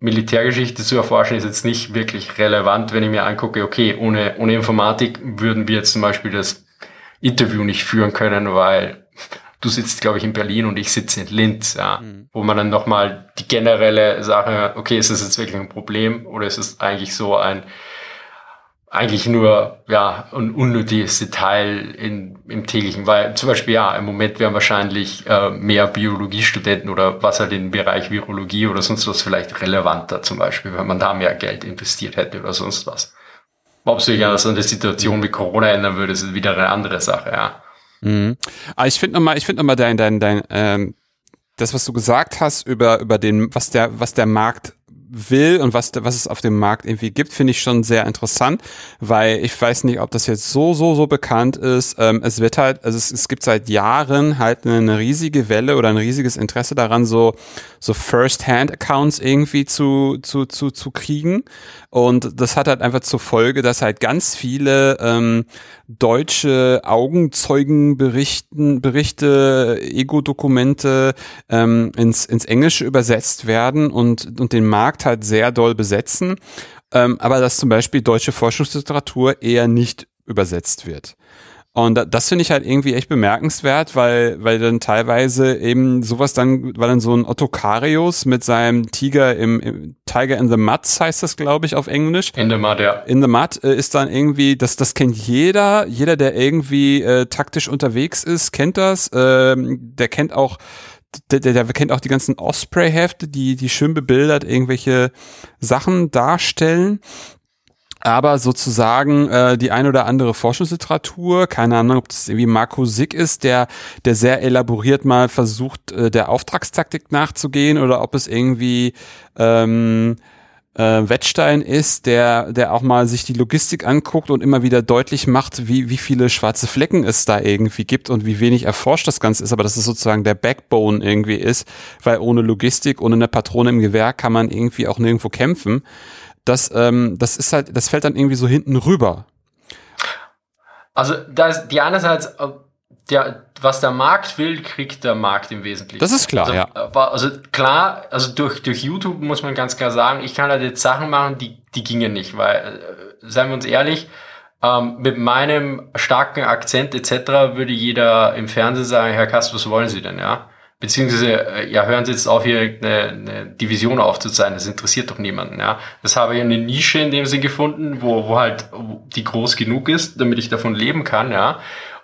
Militärgeschichte zu erforschen ist jetzt nicht wirklich relevant, wenn ich mir angucke, okay, ohne, ohne Informatik würden wir jetzt zum Beispiel das Interview nicht führen können, weil du sitzt, glaube ich, in Berlin und ich sitze in Linz, ja, mhm. wo man dann nochmal die generelle Sache, okay, ist das jetzt wirklich ein Problem oder ist es eigentlich so ein, eigentlich nur ja ein unnötiges Detail in, im täglichen, weil zum Beispiel ja im Moment wären wahrscheinlich äh, mehr Biologiestudenten oder was halt im Bereich Virologie oder sonst was vielleicht relevanter zum Beispiel, wenn man da mehr Geld investiert hätte oder sonst was. Ob sich ja so eine Situation wie Corona ändern würde, ist wieder eine andere Sache, ja. Mhm. Aber ich finde nochmal, ich finde nochmal dein, dein, dein, ähm, das, was du gesagt hast über, über den, was der, was der Markt will und was, was es auf dem Markt irgendwie gibt, finde ich schon sehr interessant, weil ich weiß nicht, ob das jetzt so, so, so bekannt ist. Ähm, es wird halt, also es, es gibt seit Jahren halt eine riesige Welle oder ein riesiges Interesse daran, so, so First-Hand-Accounts irgendwie zu, zu, zu, zu kriegen. Und das hat halt einfach zur Folge, dass halt ganz viele ähm, deutsche Augenzeugenberichten, Berichte, Ego-Dokumente ähm, ins, ins Englische übersetzt werden und, und den Markt halt sehr doll besetzen. Ähm, aber dass zum Beispiel deutsche Forschungsliteratur eher nicht übersetzt wird. Und das finde ich halt irgendwie echt bemerkenswert, weil, weil dann teilweise eben sowas dann, weil dann so ein Ottokarius mit seinem Tiger im, im Tiger in the Muds heißt das, glaube ich, auf Englisch. In the Mud, ja. In the Mud äh, ist dann irgendwie, das, das kennt jeder, jeder, der irgendwie äh, taktisch unterwegs ist, kennt das. Ähm, der kennt auch der, der, der kennt auch die ganzen Osprey-Hefte, die, die schön bebildert irgendwelche Sachen darstellen aber sozusagen äh, die ein oder andere Forschungsliteratur, keine Ahnung, ob das irgendwie Marco Sick ist, der, der sehr elaboriert mal versucht, äh, der Auftragstaktik nachzugehen, oder ob es irgendwie ähm, äh, Wettstein ist, der, der auch mal sich die Logistik anguckt und immer wieder deutlich macht, wie, wie viele schwarze Flecken es da irgendwie gibt und wie wenig erforscht das Ganze ist, aber dass es sozusagen der Backbone irgendwie ist, weil ohne Logistik, ohne eine Patrone im Gewehr kann man irgendwie auch nirgendwo kämpfen das, ähm, das ist halt, das fällt dann irgendwie so hinten rüber. Also da ist die einerseits, äh, der, was der Markt will, kriegt der Markt im Wesentlichen. Das ist klar, also, ja. Äh, also klar, also durch, durch YouTube muss man ganz klar sagen, ich kann halt jetzt Sachen machen, die, die gingen nicht, weil, äh, seien wir uns ehrlich, ähm, mit meinem starken Akzent etc. würde jeder im Fernsehen sagen, Herr Kast, was wollen Sie denn, ja? Beziehungsweise äh, ja, hören Sie jetzt auf, hier eine, eine Division aufzuzeigen, das interessiert doch niemanden, ja. Das habe ich eine Nische in dem Sinn gefunden, wo, wo halt die groß genug ist, damit ich davon leben kann, ja.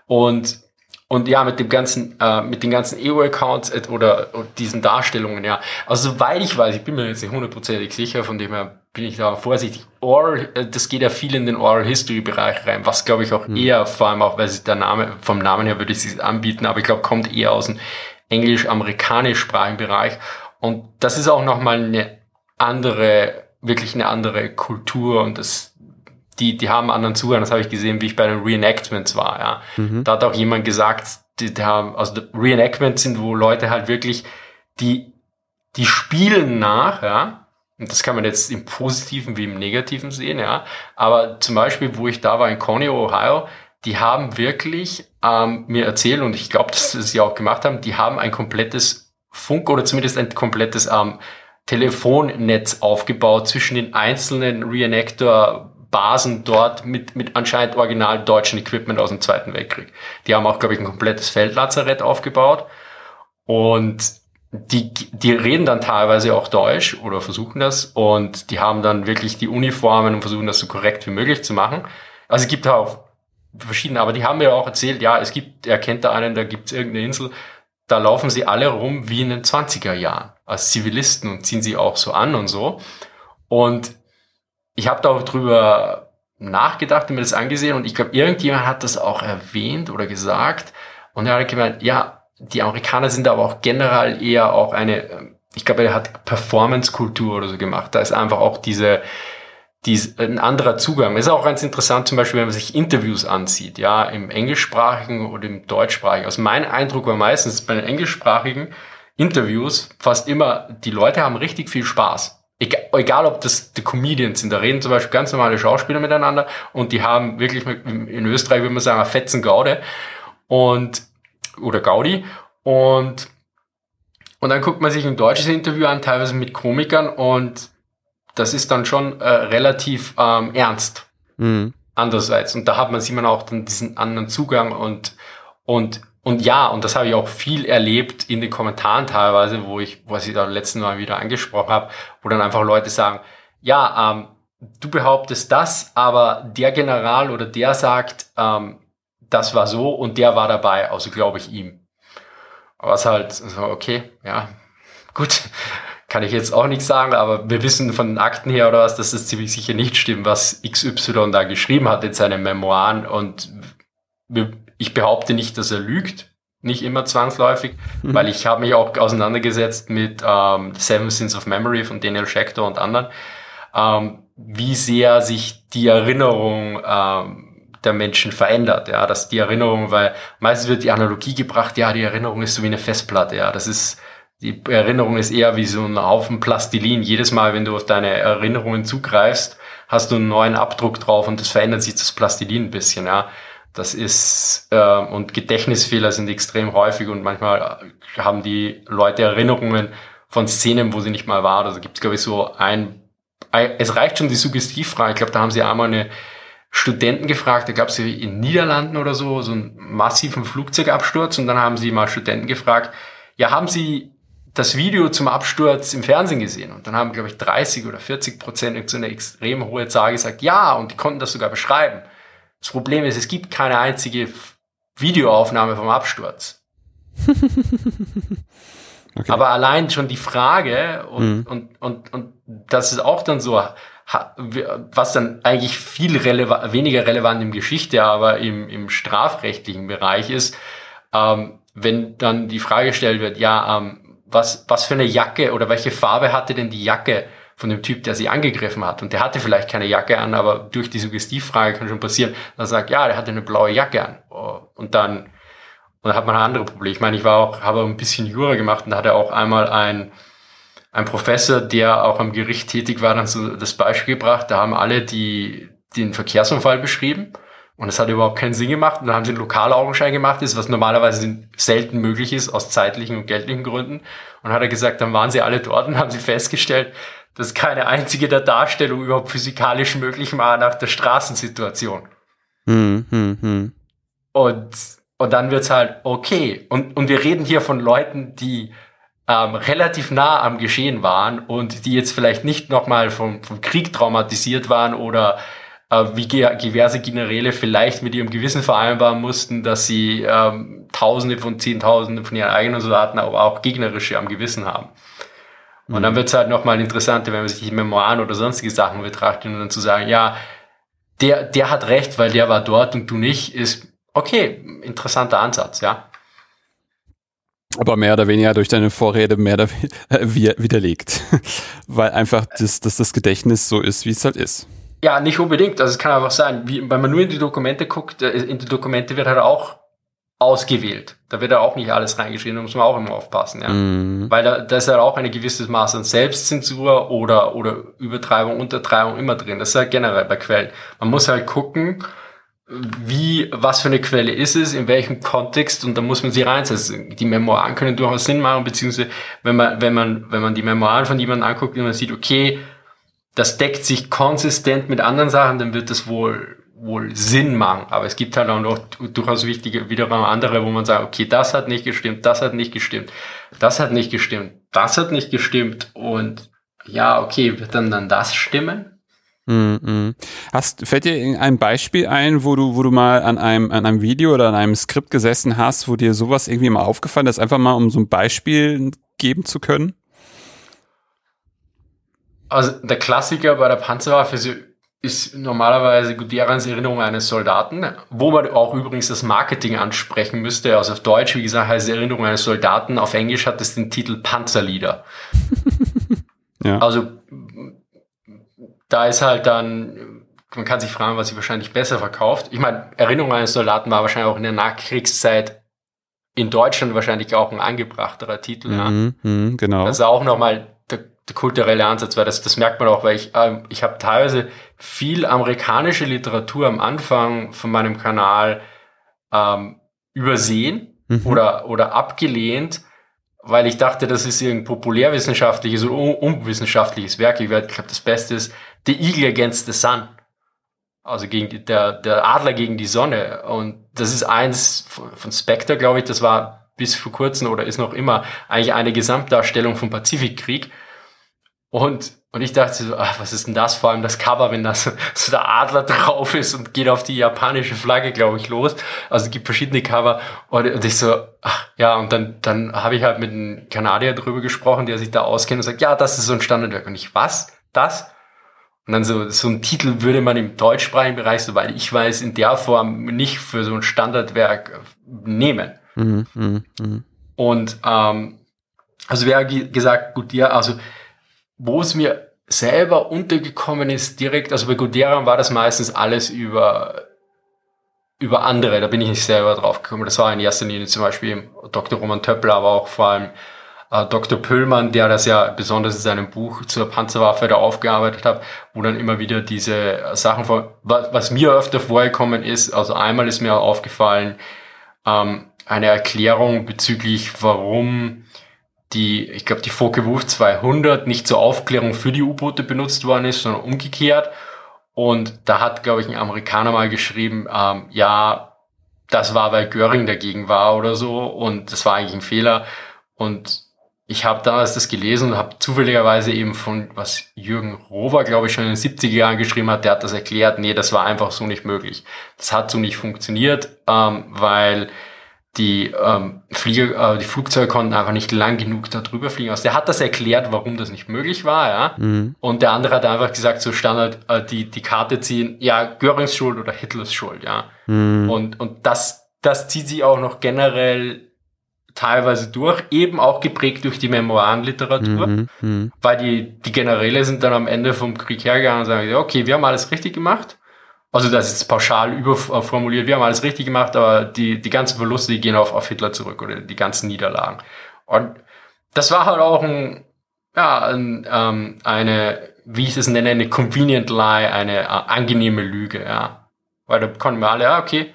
Und und ja, mit dem ganzen, äh, mit den ganzen EO-Accounts oder, oder diesen Darstellungen, ja. Also soweit ich weiß, ich bin mir jetzt nicht hundertprozentig sicher, von dem her bin ich da vorsichtig. Oral, äh, das geht ja viel in den Oral History Bereich rein, was glaube ich auch mhm. eher, vor allem auch, weil sich der Name, vom Namen her würde ich es anbieten, aber ich glaube, kommt eher aus dem englisch-amerikanischsprachigen Bereich. Und das ist auch nochmal eine andere, wirklich eine andere Kultur und das, die, die haben anderen Zugang. Das habe ich gesehen, wie ich bei den Reenactments war, ja. Mhm. Da hat auch jemand gesagt, die, die haben, also Reenactments sind, wo Leute halt wirklich, die, die spielen nach, ja. Und das kann man jetzt im Positiven wie im Negativen sehen, ja. Aber zum Beispiel, wo ich da war in Coney, Ohio, die haben wirklich ähm, mir erzählt, und ich glaube, dass sie das ja auch gemacht haben, die haben ein komplettes Funk oder zumindest ein komplettes ähm, Telefonnetz aufgebaut zwischen den einzelnen Reenactor-Basen dort mit, mit anscheinend original deutschen Equipment aus dem Zweiten Weltkrieg. Die haben auch, glaube ich, ein komplettes Feldlazarett aufgebaut. Und die, die reden dann teilweise auch Deutsch oder versuchen das und die haben dann wirklich die Uniformen und versuchen das so korrekt wie möglich zu machen. Also es gibt auch verschiedene, aber die haben mir auch erzählt, ja, es gibt, er kennt da einen, da gibt es irgendeine Insel, da laufen sie alle rum wie in den 20er Jahren als Zivilisten und ziehen sie auch so an und so. Und ich habe da auch drüber nachgedacht und mir das angesehen und ich glaube, irgendjemand hat das auch erwähnt oder gesagt und er hat gemeint, ja, die Amerikaner sind aber auch generell eher auch eine, ich glaube, er hat Performance-Kultur oder so gemacht. Da ist einfach auch diese, die, ein anderer Zugang. Ist auch ganz interessant, zum Beispiel, wenn man sich Interviews ansieht, ja, im englischsprachigen oder im deutschsprachigen. Also mein Eindruck war meistens bei den englischsprachigen Interviews fast immer, die Leute haben richtig viel Spaß. Egal, egal ob das die Comedians sind, da reden zum Beispiel ganz normale Schauspieler miteinander und die haben wirklich, in Österreich würde man sagen, eine fetzen Gaude und, oder Gaudi und, und dann guckt man sich ein deutsches Interview an, teilweise mit Komikern und das ist dann schon äh, relativ ähm, ernst. Mhm. Andererseits. Und da hat man, sieht man auch dann diesen anderen Zugang und, und, und ja, und das habe ich auch viel erlebt in den Kommentaren teilweise, wo ich, was ich da letzten Mal wieder angesprochen habe, wo dann einfach Leute sagen, ja, ähm, du behauptest das, aber der General oder der sagt, ähm, das war so und der war dabei, also glaube ich ihm. Was halt, so, okay, ja, gut kann ich jetzt auch nicht sagen, aber wir wissen von den Akten her oder was, dass das ziemlich sicher nicht stimmt, was XY da geschrieben hat in seinen Memoiren. Und ich behaupte nicht, dass er lügt, nicht immer zwangsläufig, mhm. weil ich habe mich auch auseinandergesetzt mit ähm, Seven Sins of Memory von Daniel Schechter und anderen, ähm, wie sehr sich die Erinnerung ähm, der Menschen verändert, ja, dass die Erinnerung, weil meistens wird die Analogie gebracht, ja, die Erinnerung ist so wie eine Festplatte, ja, das ist die Erinnerung ist eher wie so ein Haufen Plastilin. Jedes Mal, wenn du auf deine Erinnerungen zugreifst, hast du einen neuen Abdruck drauf und das verändert sich das Plastilin ein bisschen, ja. Das ist, äh, und Gedächtnisfehler sind extrem häufig und manchmal haben die Leute Erinnerungen von Szenen, wo sie nicht mal waren. Also gibt es, glaube ich, so ein, es reicht schon die Suggestivfrage. Ich glaube, da haben sie einmal eine Studenten gefragt, da gab es in Niederlanden oder so, so einen massiven Flugzeugabsturz und dann haben sie mal Studenten gefragt, ja, haben Sie das Video zum Absturz im Fernsehen gesehen? Und dann haben, glaube ich, 30 oder 40 Prozent so eine extrem hohe Zahl gesagt, ja, und die konnten das sogar beschreiben. Das Problem ist, es gibt keine einzige Videoaufnahme vom Absturz. *laughs* okay. Aber allein schon die Frage und, mhm. und, und, und das ist auch dann so, was dann eigentlich viel releva weniger relevant im Geschichte, aber im, im strafrechtlichen Bereich ist, ähm, wenn dann die Frage gestellt wird, ja, ähm, was, was für eine Jacke oder welche Farbe hatte denn die Jacke von dem Typ, der sie angegriffen hat? Und der hatte vielleicht keine Jacke an, aber durch die Suggestivfrage kann schon passieren, dass er sagt, ja, der hatte eine blaue Jacke an. Oh, und dann, und dann hat man ein anderes Problem. Ich meine, ich war auch, habe ein bisschen Jura gemacht und da hatte auch einmal ein, ein Professor, der auch am Gericht tätig war, dann so das Beispiel gebracht, da haben alle die, den Verkehrsunfall beschrieben und es hat überhaupt keinen Sinn gemacht und dann haben sie einen Lokalaugenschein gemacht, ist, was normalerweise selten möglich ist aus zeitlichen und geldlichen Gründen und hat er gesagt, dann waren sie alle dort und haben sie festgestellt, dass keine einzige der Darstellung überhaupt physikalisch möglich war nach der Straßensituation. Hm, hm, hm. Und, und dann wird's halt okay. Und, und wir reden hier von Leuten, die ähm, relativ nah am Geschehen waren und die jetzt vielleicht nicht nochmal vom, vom Krieg traumatisiert waren oder wie diverse Generäle vielleicht mit ihrem Gewissen vereinbaren mussten, dass sie ähm, Tausende von Zehntausenden von ihren eigenen Soldaten, aber auch gegnerische am Gewissen haben. Und dann mhm. wird es halt nochmal interessanter, wenn man sich die Memoiren oder sonstige Sachen betrachtet und dann zu sagen, ja, der, der hat recht, weil der war dort und du nicht, ist okay, interessanter Ansatz, ja. Aber mehr oder weniger durch deine Vorrede mehr oder weniger *laughs* äh, widerlegt. *laughs* weil einfach das, das, das Gedächtnis so ist, wie es halt ist. Ja, nicht unbedingt. Also es kann einfach sein, wie, wenn man nur in die Dokumente guckt, äh, in die Dokumente wird halt auch ausgewählt. Da wird ja auch nicht alles reingeschrieben, da muss man auch immer aufpassen, ja. Mhm. Weil da, da ist ja auch ein gewisses Maß an Selbstzensur oder, oder Übertreibung, Untertreibung immer drin. Das ist ja generell bei Quellen. Man muss halt gucken, wie, was für eine Quelle ist es, in welchem Kontext und da muss man sie reinsetzen. Die Memoiren können durchaus Sinn machen, beziehungsweise wenn man, wenn man, wenn man die Memoiren von jemandem anguckt und man sieht, okay, das deckt sich konsistent mit anderen Sachen, dann wird das wohl wohl Sinn machen. Aber es gibt halt auch noch durchaus wichtige, wiederum andere, wo man sagt, okay, das hat nicht gestimmt, das hat nicht gestimmt, das hat nicht gestimmt, das hat nicht gestimmt und ja, okay, wird dann dann das stimmen? Mm -mm. Hast, fällt dir ein Beispiel ein, wo du, wo du mal an einem, an einem Video oder an einem Skript gesessen hast, wo dir sowas irgendwie mal aufgefallen ist, einfach mal um so ein Beispiel geben zu können? Also der Klassiker bei der Panzerwaffe ist normalerweise Guderians Erinnerung eines Soldaten, wo man auch übrigens das Marketing ansprechen müsste. Also auf Deutsch, wie gesagt, heißt Erinnerung eines Soldaten. Auf Englisch hat es den Titel Panzerlieder. ja. Also da ist halt dann, man kann sich fragen, was sich wahrscheinlich besser verkauft. Ich meine, Erinnerung eines Soldaten war wahrscheinlich auch in der Nachkriegszeit in Deutschland wahrscheinlich auch ein angebrachterer Titel. Mhm, ja. Mhm, genau. Das ist auch nochmal der kulturelle Ansatz, weil das, das merkt man auch, weil ich, äh, ich habe teilweise viel amerikanische Literatur am Anfang von meinem Kanal ähm, übersehen mhm. oder, oder abgelehnt, weil ich dachte, das ist irgendein populärwissenschaftliches oder unwissenschaftliches Werk. Ich, ich glaube, das Beste ist The Eagle Against the Sun. Also gegen die, der, der Adler gegen die Sonne. Und das ist eins von, von Spectre, glaube ich, das war bis vor kurzem oder ist noch immer eigentlich eine Gesamtdarstellung vom Pazifikkrieg. Und, und ich dachte so, ach, was ist denn das? Vor allem das Cover, wenn da so, *laughs* so der Adler drauf ist und geht auf die japanische Flagge, glaube ich, los. Also es gibt verschiedene Cover. Und, und ich so, ach, ja, und dann, dann habe ich halt mit einem Kanadier drüber gesprochen, der sich da auskennt und sagt, ja, das ist so ein Standardwerk. Und ich, was? Das? Und dann so, so ein Titel würde man im deutschsprachigen Bereich, soweit ich weiß, in der Form nicht für so ein Standardwerk nehmen. Mhm, mh, mh. Und ähm, also wer gesagt, gut, ja, also wo es mir selber untergekommen ist, direkt, also bei Goderan war das meistens alles über, über andere, da bin ich nicht selber drauf gekommen. Das war in erster Linie zum Beispiel Dr. Roman Töppler, aber auch vor allem äh, Dr. Pöllmann, der das ja besonders in seinem Buch zur Panzerwaffe da aufgearbeitet hat, wo dann immer wieder diese Sachen vor, was, was mir öfter vorgekommen ist, also einmal ist mir aufgefallen, ähm, eine Erklärung bezüglich, warum die, ich glaube, die Focke-Wulf 200 nicht zur Aufklärung für die U-Boote benutzt worden ist, sondern umgekehrt. Und da hat, glaube ich, ein Amerikaner mal geschrieben, ähm, ja, das war, weil Göring dagegen war oder so und das war eigentlich ein Fehler. Und ich habe damals das gelesen und habe zufälligerweise eben von, was Jürgen Rover, glaube ich, schon in den 70er Jahren geschrieben hat, der hat das erklärt, nee, das war einfach so nicht möglich. Das hat so nicht funktioniert, ähm, weil die ähm, Flieger, äh, die Flugzeuge konnten einfach nicht lang genug da drüber fliegen. Also der hat das erklärt, warum das nicht möglich war, ja. Mhm. Und der andere hat einfach gesagt, so Standard, äh, die, die Karte ziehen, ja, Görings Schuld oder Hitlers Schuld, ja. Mhm. Und, und das, das zieht sich auch noch generell teilweise durch, eben auch geprägt durch die Memoirenliteratur, mhm, mh. weil die, die Generäle sind dann am Ende vom Krieg hergegangen und sagen, okay, wir haben alles richtig gemacht. Also das ist pauschal überformuliert, wir haben alles richtig gemacht, aber die, die ganzen Verluste, die gehen auf, auf Hitler zurück oder die ganzen Niederlagen. Und das war halt auch ein, ja, ein, ähm, eine, wie ich es nenne, eine convenient lie, eine äh, angenehme Lüge, ja. Weil da konnten wir alle, ja, okay,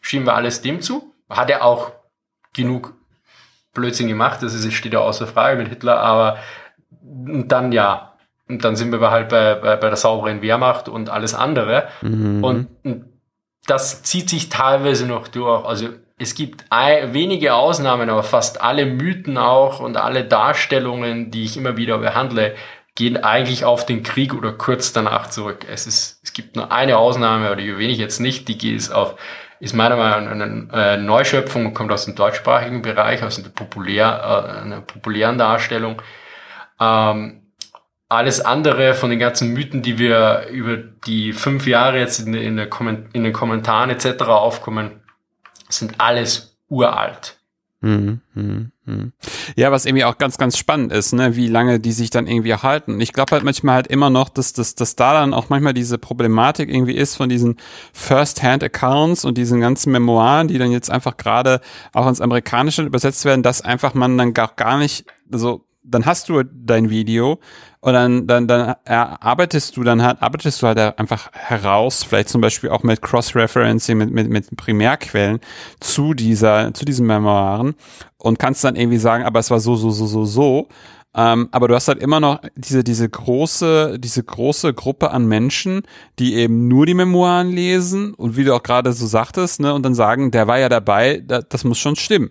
schieben wir alles dem zu. Hat er auch genug Blödsinn gemacht, das ist, steht ja außer Frage mit Hitler, aber dann ja, und dann sind wir halt bei, bei, bei der sauberen Wehrmacht und alles andere. Mhm. Und, und, das zieht sich teilweise noch durch. Also es gibt ein, wenige Ausnahmen, aber fast alle Mythen auch und alle Darstellungen, die ich immer wieder behandle, gehen eigentlich auf den Krieg oder kurz danach zurück. Es ist, es gibt nur eine Ausnahme, aber die erwähne ich jetzt nicht, die geht auf ist meiner Meinung nach eine äh, Neuschöpfung und kommt aus dem deutschsprachigen Bereich, aus der populär, äh, einer populären Darstellung. Ähm, alles andere von den ganzen Mythen, die wir über die fünf Jahre jetzt in, in, in den Kommentaren etc. aufkommen, sind alles uralt. Mhm, mhm, mhm. Ja, was irgendwie auch ganz, ganz spannend ist, ne, wie lange die sich dann irgendwie halten. Ich glaube halt manchmal halt immer noch, dass, dass, dass da dann auch manchmal diese Problematik irgendwie ist von diesen First-Hand-Accounts und diesen ganzen Memoiren, die dann jetzt einfach gerade auch ins Amerikanische übersetzt werden, dass einfach man dann gar, gar nicht, also dann hast du dein Video und dann, dann, dann erarbeitest du dann halt, arbeitest du halt einfach heraus, vielleicht zum Beispiel auch mit Cross-Referencing, mit, mit, mit Primärquellen zu dieser, zu diesen Memoiren und kannst dann irgendwie sagen, aber es war so, so, so, so, so. Ähm, aber du hast halt immer noch diese, diese große, diese große Gruppe an Menschen, die eben nur die Memoiren lesen und wie du auch gerade so sagtest, ne, und dann sagen, der war ja dabei, das muss schon stimmen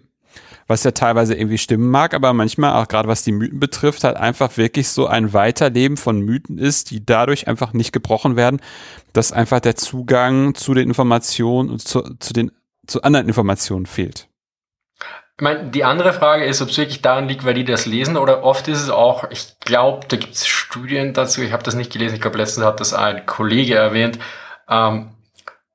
was ja teilweise irgendwie stimmen mag, aber manchmal auch gerade was die Mythen betrifft, halt einfach wirklich so ein Weiterleben von Mythen ist, die dadurch einfach nicht gebrochen werden, dass einfach der Zugang zu den Informationen und zu, zu den zu anderen Informationen fehlt. Ich meine, die andere Frage ist, ob es wirklich daran liegt, weil die das lesen oder oft ist es auch, ich glaube, da gibt es Studien dazu, ich habe das nicht gelesen, ich glaube, letztens hat das ein Kollege erwähnt, ähm,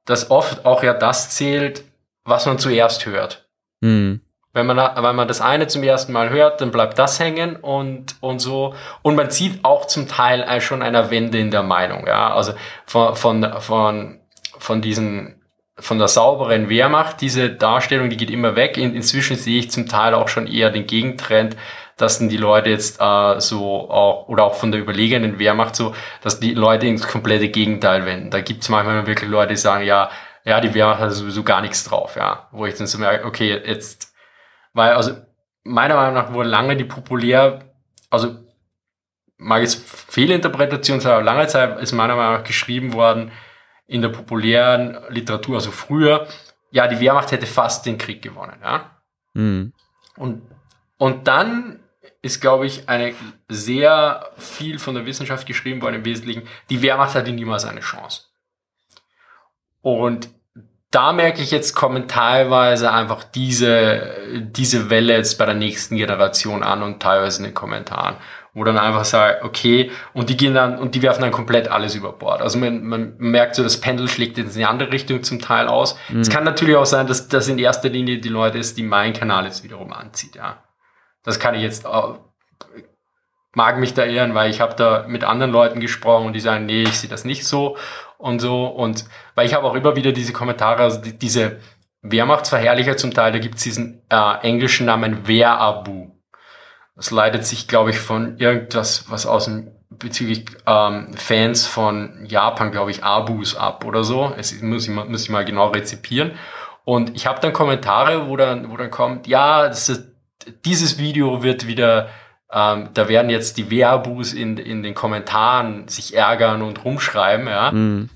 dass oft auch ja das zählt, was man zuerst hört. Hm. Wenn man, wenn man das eine zum ersten Mal hört, dann bleibt das hängen und, und so. Und man sieht auch zum Teil schon eine Wende in der Meinung, ja. Also von, von, von, von diesen, von der sauberen Wehrmacht, diese Darstellung, die geht immer weg. In, inzwischen sehe ich zum Teil auch schon eher den Gegentrend, dass dann die Leute jetzt äh, so auch, oder auch von der überlegenen Wehrmacht so, dass die Leute ins komplette Gegenteil wenden. Da gibt es manchmal wirklich Leute, die sagen, ja, ja, die Wehrmacht hat sowieso gar nichts drauf, ja. Wo ich dann so merke, okay, jetzt weil, also, meiner Meinung nach wurde lange die populär, also, mag jetzt Fehlinterpretation sein, aber lange Zeit ist meiner Meinung nach geschrieben worden in der populären Literatur, also früher, ja, die Wehrmacht hätte fast den Krieg gewonnen, ja. Mhm. Und, und dann ist, glaube ich, eine sehr viel von der Wissenschaft geschrieben worden im Wesentlichen, die Wehrmacht hatte niemals eine Chance. Und da merke ich jetzt, kommen teilweise einfach diese, diese Welle jetzt bei der nächsten Generation an und teilweise in den Kommentaren, wo dann einfach sagt, okay, und die gehen dann, und die werfen dann komplett alles über Bord. Also man, man merkt so, das Pendel schlägt jetzt in die andere Richtung zum Teil aus. Mhm. Es kann natürlich auch sein, dass das in erster Linie die Leute ist, die mein Kanal jetzt wiederum anzieht, ja. Das kann ich jetzt, mag mich da ehren, weil ich habe da mit anderen Leuten gesprochen und die sagen, nee, ich sehe das nicht so und so. Und weil ich habe auch immer wieder diese Kommentare, also die, diese Wehrmachtsverherrlicher zum Teil, da gibt's diesen äh, englischen Namen Wehrabu. Das leitet sich, glaube ich, von irgendwas, was aus dem bezüglich ähm, Fans von Japan, glaube ich, Abus ab oder so. Es muss ich, muss ich mal genau rezipieren. Und ich habe dann Kommentare, wo dann, wo dann kommt, ja, ist, dieses Video wird wieder ähm, da werden jetzt die Wehrabus in, in den Kommentaren sich ärgern und rumschreiben, ja. Mhm.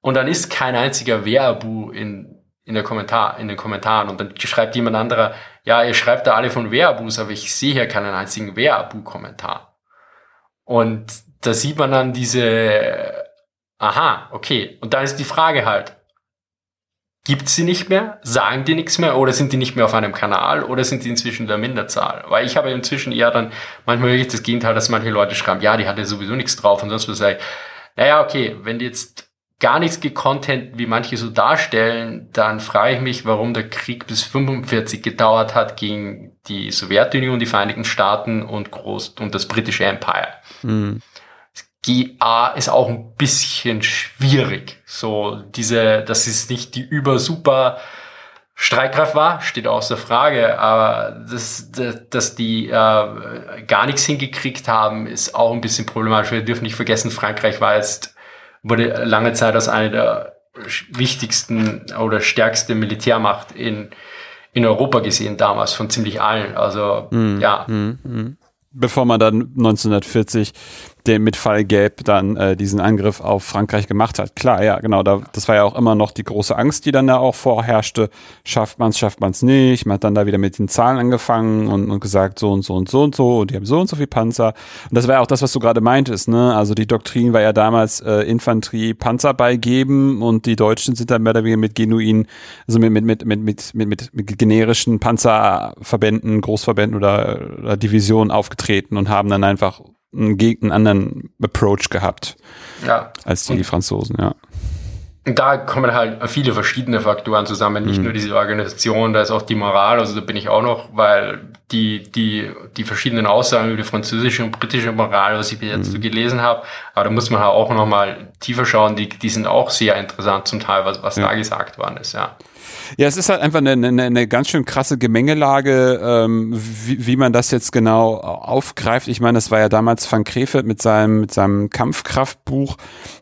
Und dann ist kein einziger Wehrbu in, in, der Kommentar, in den Kommentaren. Und dann schreibt jemand anderer, ja, ihr schreibt da alle von Wehrabus, aber ich sehe hier keinen einzigen Wehrabu-Kommentar. Und da sieht man dann diese, aha, okay. Und dann ist die Frage halt, gibt sie nicht mehr? Sagen die nichts mehr? Oder sind die nicht mehr auf einem Kanal? Oder sind die inzwischen der Minderzahl? Weil ich habe inzwischen eher dann manchmal wirklich das Gegenteil, dass manche Leute schreiben, ja, die hatte sowieso nichts drauf und sonst was. Sage ich, naja, okay, wenn die jetzt gar nichts gecontent, wie manche so darstellen, dann frage ich mich, warum der Krieg bis 45 gedauert hat gegen die Sowjetunion, die Vereinigten Staaten und Groß und das britische Empire. Mhm. GA ist auch ein bisschen schwierig. So diese, das ist nicht die über super Streitkraft war, steht außer Frage, aber dass, dass, dass die äh, gar nichts hingekriegt haben, ist auch ein bisschen problematisch. Wir dürfen nicht vergessen, Frankreich war jetzt, wurde lange Zeit als eine der wichtigsten oder stärkste Militärmacht in, in Europa gesehen damals, von ziemlich allen. Also mm, ja. Mm, mm. Bevor man dann 1940 den mit Fall Gelb dann äh, diesen Angriff auf Frankreich gemacht hat. Klar, ja, genau, da, das war ja auch immer noch die große Angst, die dann da auch vorherrschte. Schafft man es, schafft man es nicht. Man hat dann da wieder mit den Zahlen angefangen und, und gesagt, so und so und so und so und die haben so und so viel Panzer. Und das war ja auch das, was du gerade meintest, ne? Also die Doktrin war ja damals äh, Infanterie Panzer beigeben und die Deutschen sind dann mehr oder weniger mit genuinen, also mit, mit, mit, mit, mit, mit, mit, mit generischen Panzerverbänden, Großverbänden oder, oder Divisionen aufgetreten und haben dann einfach einen, einen anderen Approach gehabt ja. als die, die Franzosen, ja. Und da kommen halt viele verschiedene Faktoren zusammen, nicht mhm. nur diese Organisation, da ist auch die Moral, also da bin ich auch noch, weil die, die, die verschiedenen Aussagen über die französische und britische Moral, was ich bis jetzt mhm. so gelesen habe, aber da muss man halt auch nochmal tiefer schauen, die, die sind auch sehr interessant zum Teil, was, was ja. da gesagt worden ist, ja. Ja, es ist halt einfach eine, eine, eine ganz schön krasse Gemengelage, ähm, wie, wie man das jetzt genau aufgreift. Ich meine, das war ja damals Van Krefeld mit seinem, mit seinem Kampfkraftbuch,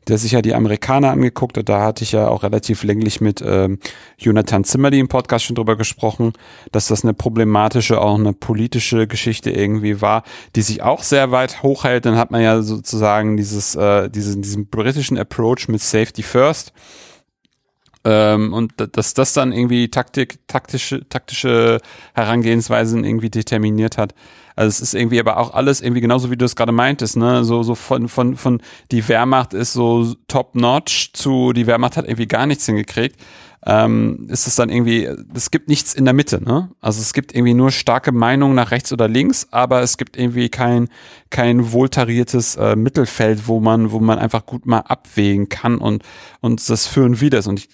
der sich ja die Amerikaner angeguckt hat. Da hatte ich ja auch relativ länglich mit ähm, Jonathan Zimmerli im Podcast schon drüber gesprochen, dass das eine problematische, auch eine politische Geschichte irgendwie war, die sich auch sehr weit hochhält. Dann hat man ja sozusagen dieses, äh, diesen, diesen britischen Approach mit Safety First ähm, und dass das dann irgendwie Taktik, taktische, taktische Herangehensweisen irgendwie determiniert hat. Also es ist irgendwie aber auch alles irgendwie genauso wie du es gerade meintest, ne? So, so von, von, von die Wehrmacht ist so top notch zu die Wehrmacht hat irgendwie gar nichts hingekriegt. Ähm, ist es dann irgendwie, es gibt nichts in der Mitte, ne? Also es gibt irgendwie nur starke Meinungen nach rechts oder links, aber es gibt irgendwie kein, kein wohltariertes äh, Mittelfeld, wo man, wo man einfach gut mal abwägen kann und, und das führen wieder ist. Und ich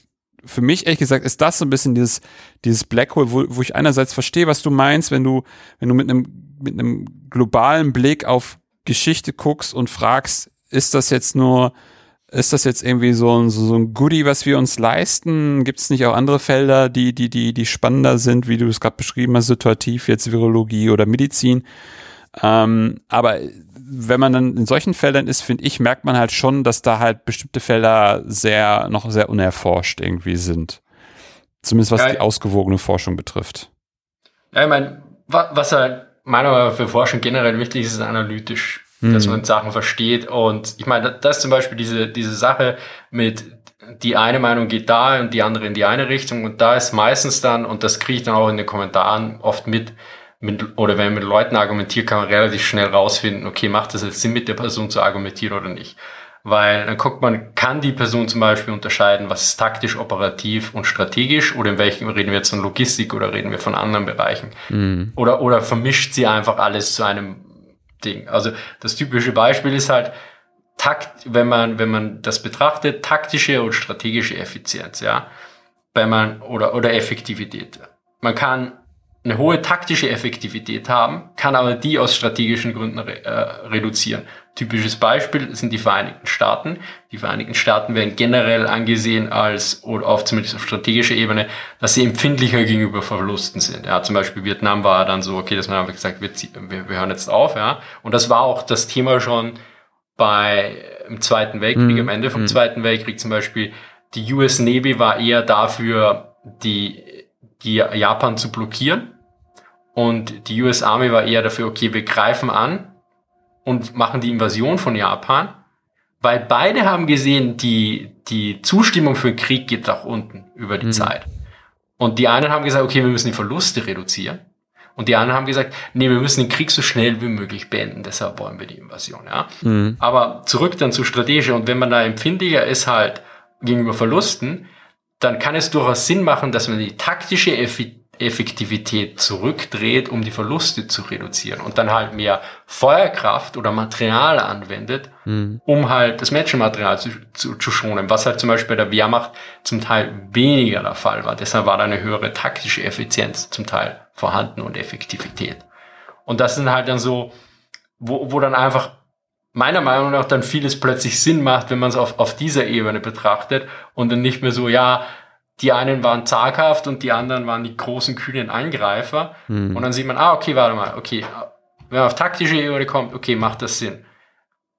für mich ehrlich gesagt ist das so ein bisschen dieses, dieses Black Hole, wo, wo ich einerseits verstehe, was du meinst, wenn du, wenn du mit einem, mit einem globalen Blick auf Geschichte guckst und fragst, ist das jetzt nur, ist das jetzt irgendwie so ein, so ein Goodie, was wir uns leisten? Gibt es nicht auch andere Felder, die, die, die, die spannender sind, wie du es gerade beschrieben hast, situativ, jetzt Virologie oder Medizin? Ähm, aber wenn man dann in solchen Feldern ist, finde ich, merkt man halt schon, dass da halt bestimmte Felder sehr, noch sehr unerforscht irgendwie sind. Zumindest was ja, die ausgewogene Forschung betrifft. Ja, ich meine, was halt meiner Meinung nach für Forschung generell wichtig ist, ist analytisch, mhm. dass man Sachen versteht. Und ich meine, das ist zum Beispiel diese, diese Sache mit die eine Meinung geht da und die andere in die eine Richtung. Und da ist meistens dann, und das kriege ich dann auch in den Kommentaren oft mit, mit, oder wenn man mit Leuten argumentiert, kann man relativ schnell rausfinden, okay, macht das jetzt Sinn, mit der Person zu argumentieren oder nicht. Weil dann guckt man, kann die Person zum Beispiel unterscheiden, was ist taktisch, operativ und strategisch oder in welchem reden wir jetzt von Logistik oder reden wir von anderen Bereichen. Mhm. Oder, oder vermischt sie einfach alles zu einem Ding. Also das typische Beispiel ist halt, Takt, wenn man, wenn man das betrachtet, taktische und strategische Effizienz, ja. Wenn man, oder, oder Effektivität. Man kann eine hohe taktische Effektivität haben, kann aber die aus strategischen Gründen re äh, reduzieren. Typisches Beispiel sind die Vereinigten Staaten. Die Vereinigten Staaten werden generell angesehen als, oder auf zumindest auf strategischer Ebene, dass sie empfindlicher gegenüber Verlusten sind. Ja, zum Beispiel Vietnam war dann so, okay, dass man einfach gesagt, wir, wir, wir hören jetzt auf, ja. Und das war auch das Thema schon bei im Zweiten Weltkrieg, mhm. am Ende vom mhm. Zweiten Weltkrieg zum Beispiel. Die US Navy war eher dafür, die die Japan zu blockieren. Und die US Army war eher dafür, okay, wir greifen an und machen die Invasion von Japan, Weil beide haben gesehen, die, die Zustimmung für den Krieg geht nach unten über die mhm. Zeit. Und die einen haben gesagt, okay, wir müssen die Verluste reduzieren. Und die anderen haben gesagt, nee, wir müssen den Krieg so schnell wie möglich beenden, deshalb wollen wir die Invasion. Ja? Mhm. Aber zurück dann zu strategisch. Und wenn man da empfindiger ist halt gegenüber Verlusten, dann kann es durchaus Sinn machen, dass man die taktische Effizienz Effektivität zurückdreht, um die Verluste zu reduzieren und dann halt mehr Feuerkraft oder Material anwendet, mhm. um halt das Menschenmaterial zu, zu, zu, schonen, was halt zum Beispiel bei der Wehrmacht zum Teil weniger der Fall war. Deshalb war da eine höhere taktische Effizienz zum Teil vorhanden und Effektivität. Und das sind halt dann so, wo, wo dann einfach meiner Meinung nach dann vieles plötzlich Sinn macht, wenn man es auf, auf dieser Ebene betrachtet und dann nicht mehr so, ja, die einen waren zaghaft und die anderen waren die großen, kühnen Angreifer. Mhm. Und dann sieht man, ah, okay, warte mal, okay, wenn man auf taktische Ebene kommt, okay, macht das Sinn.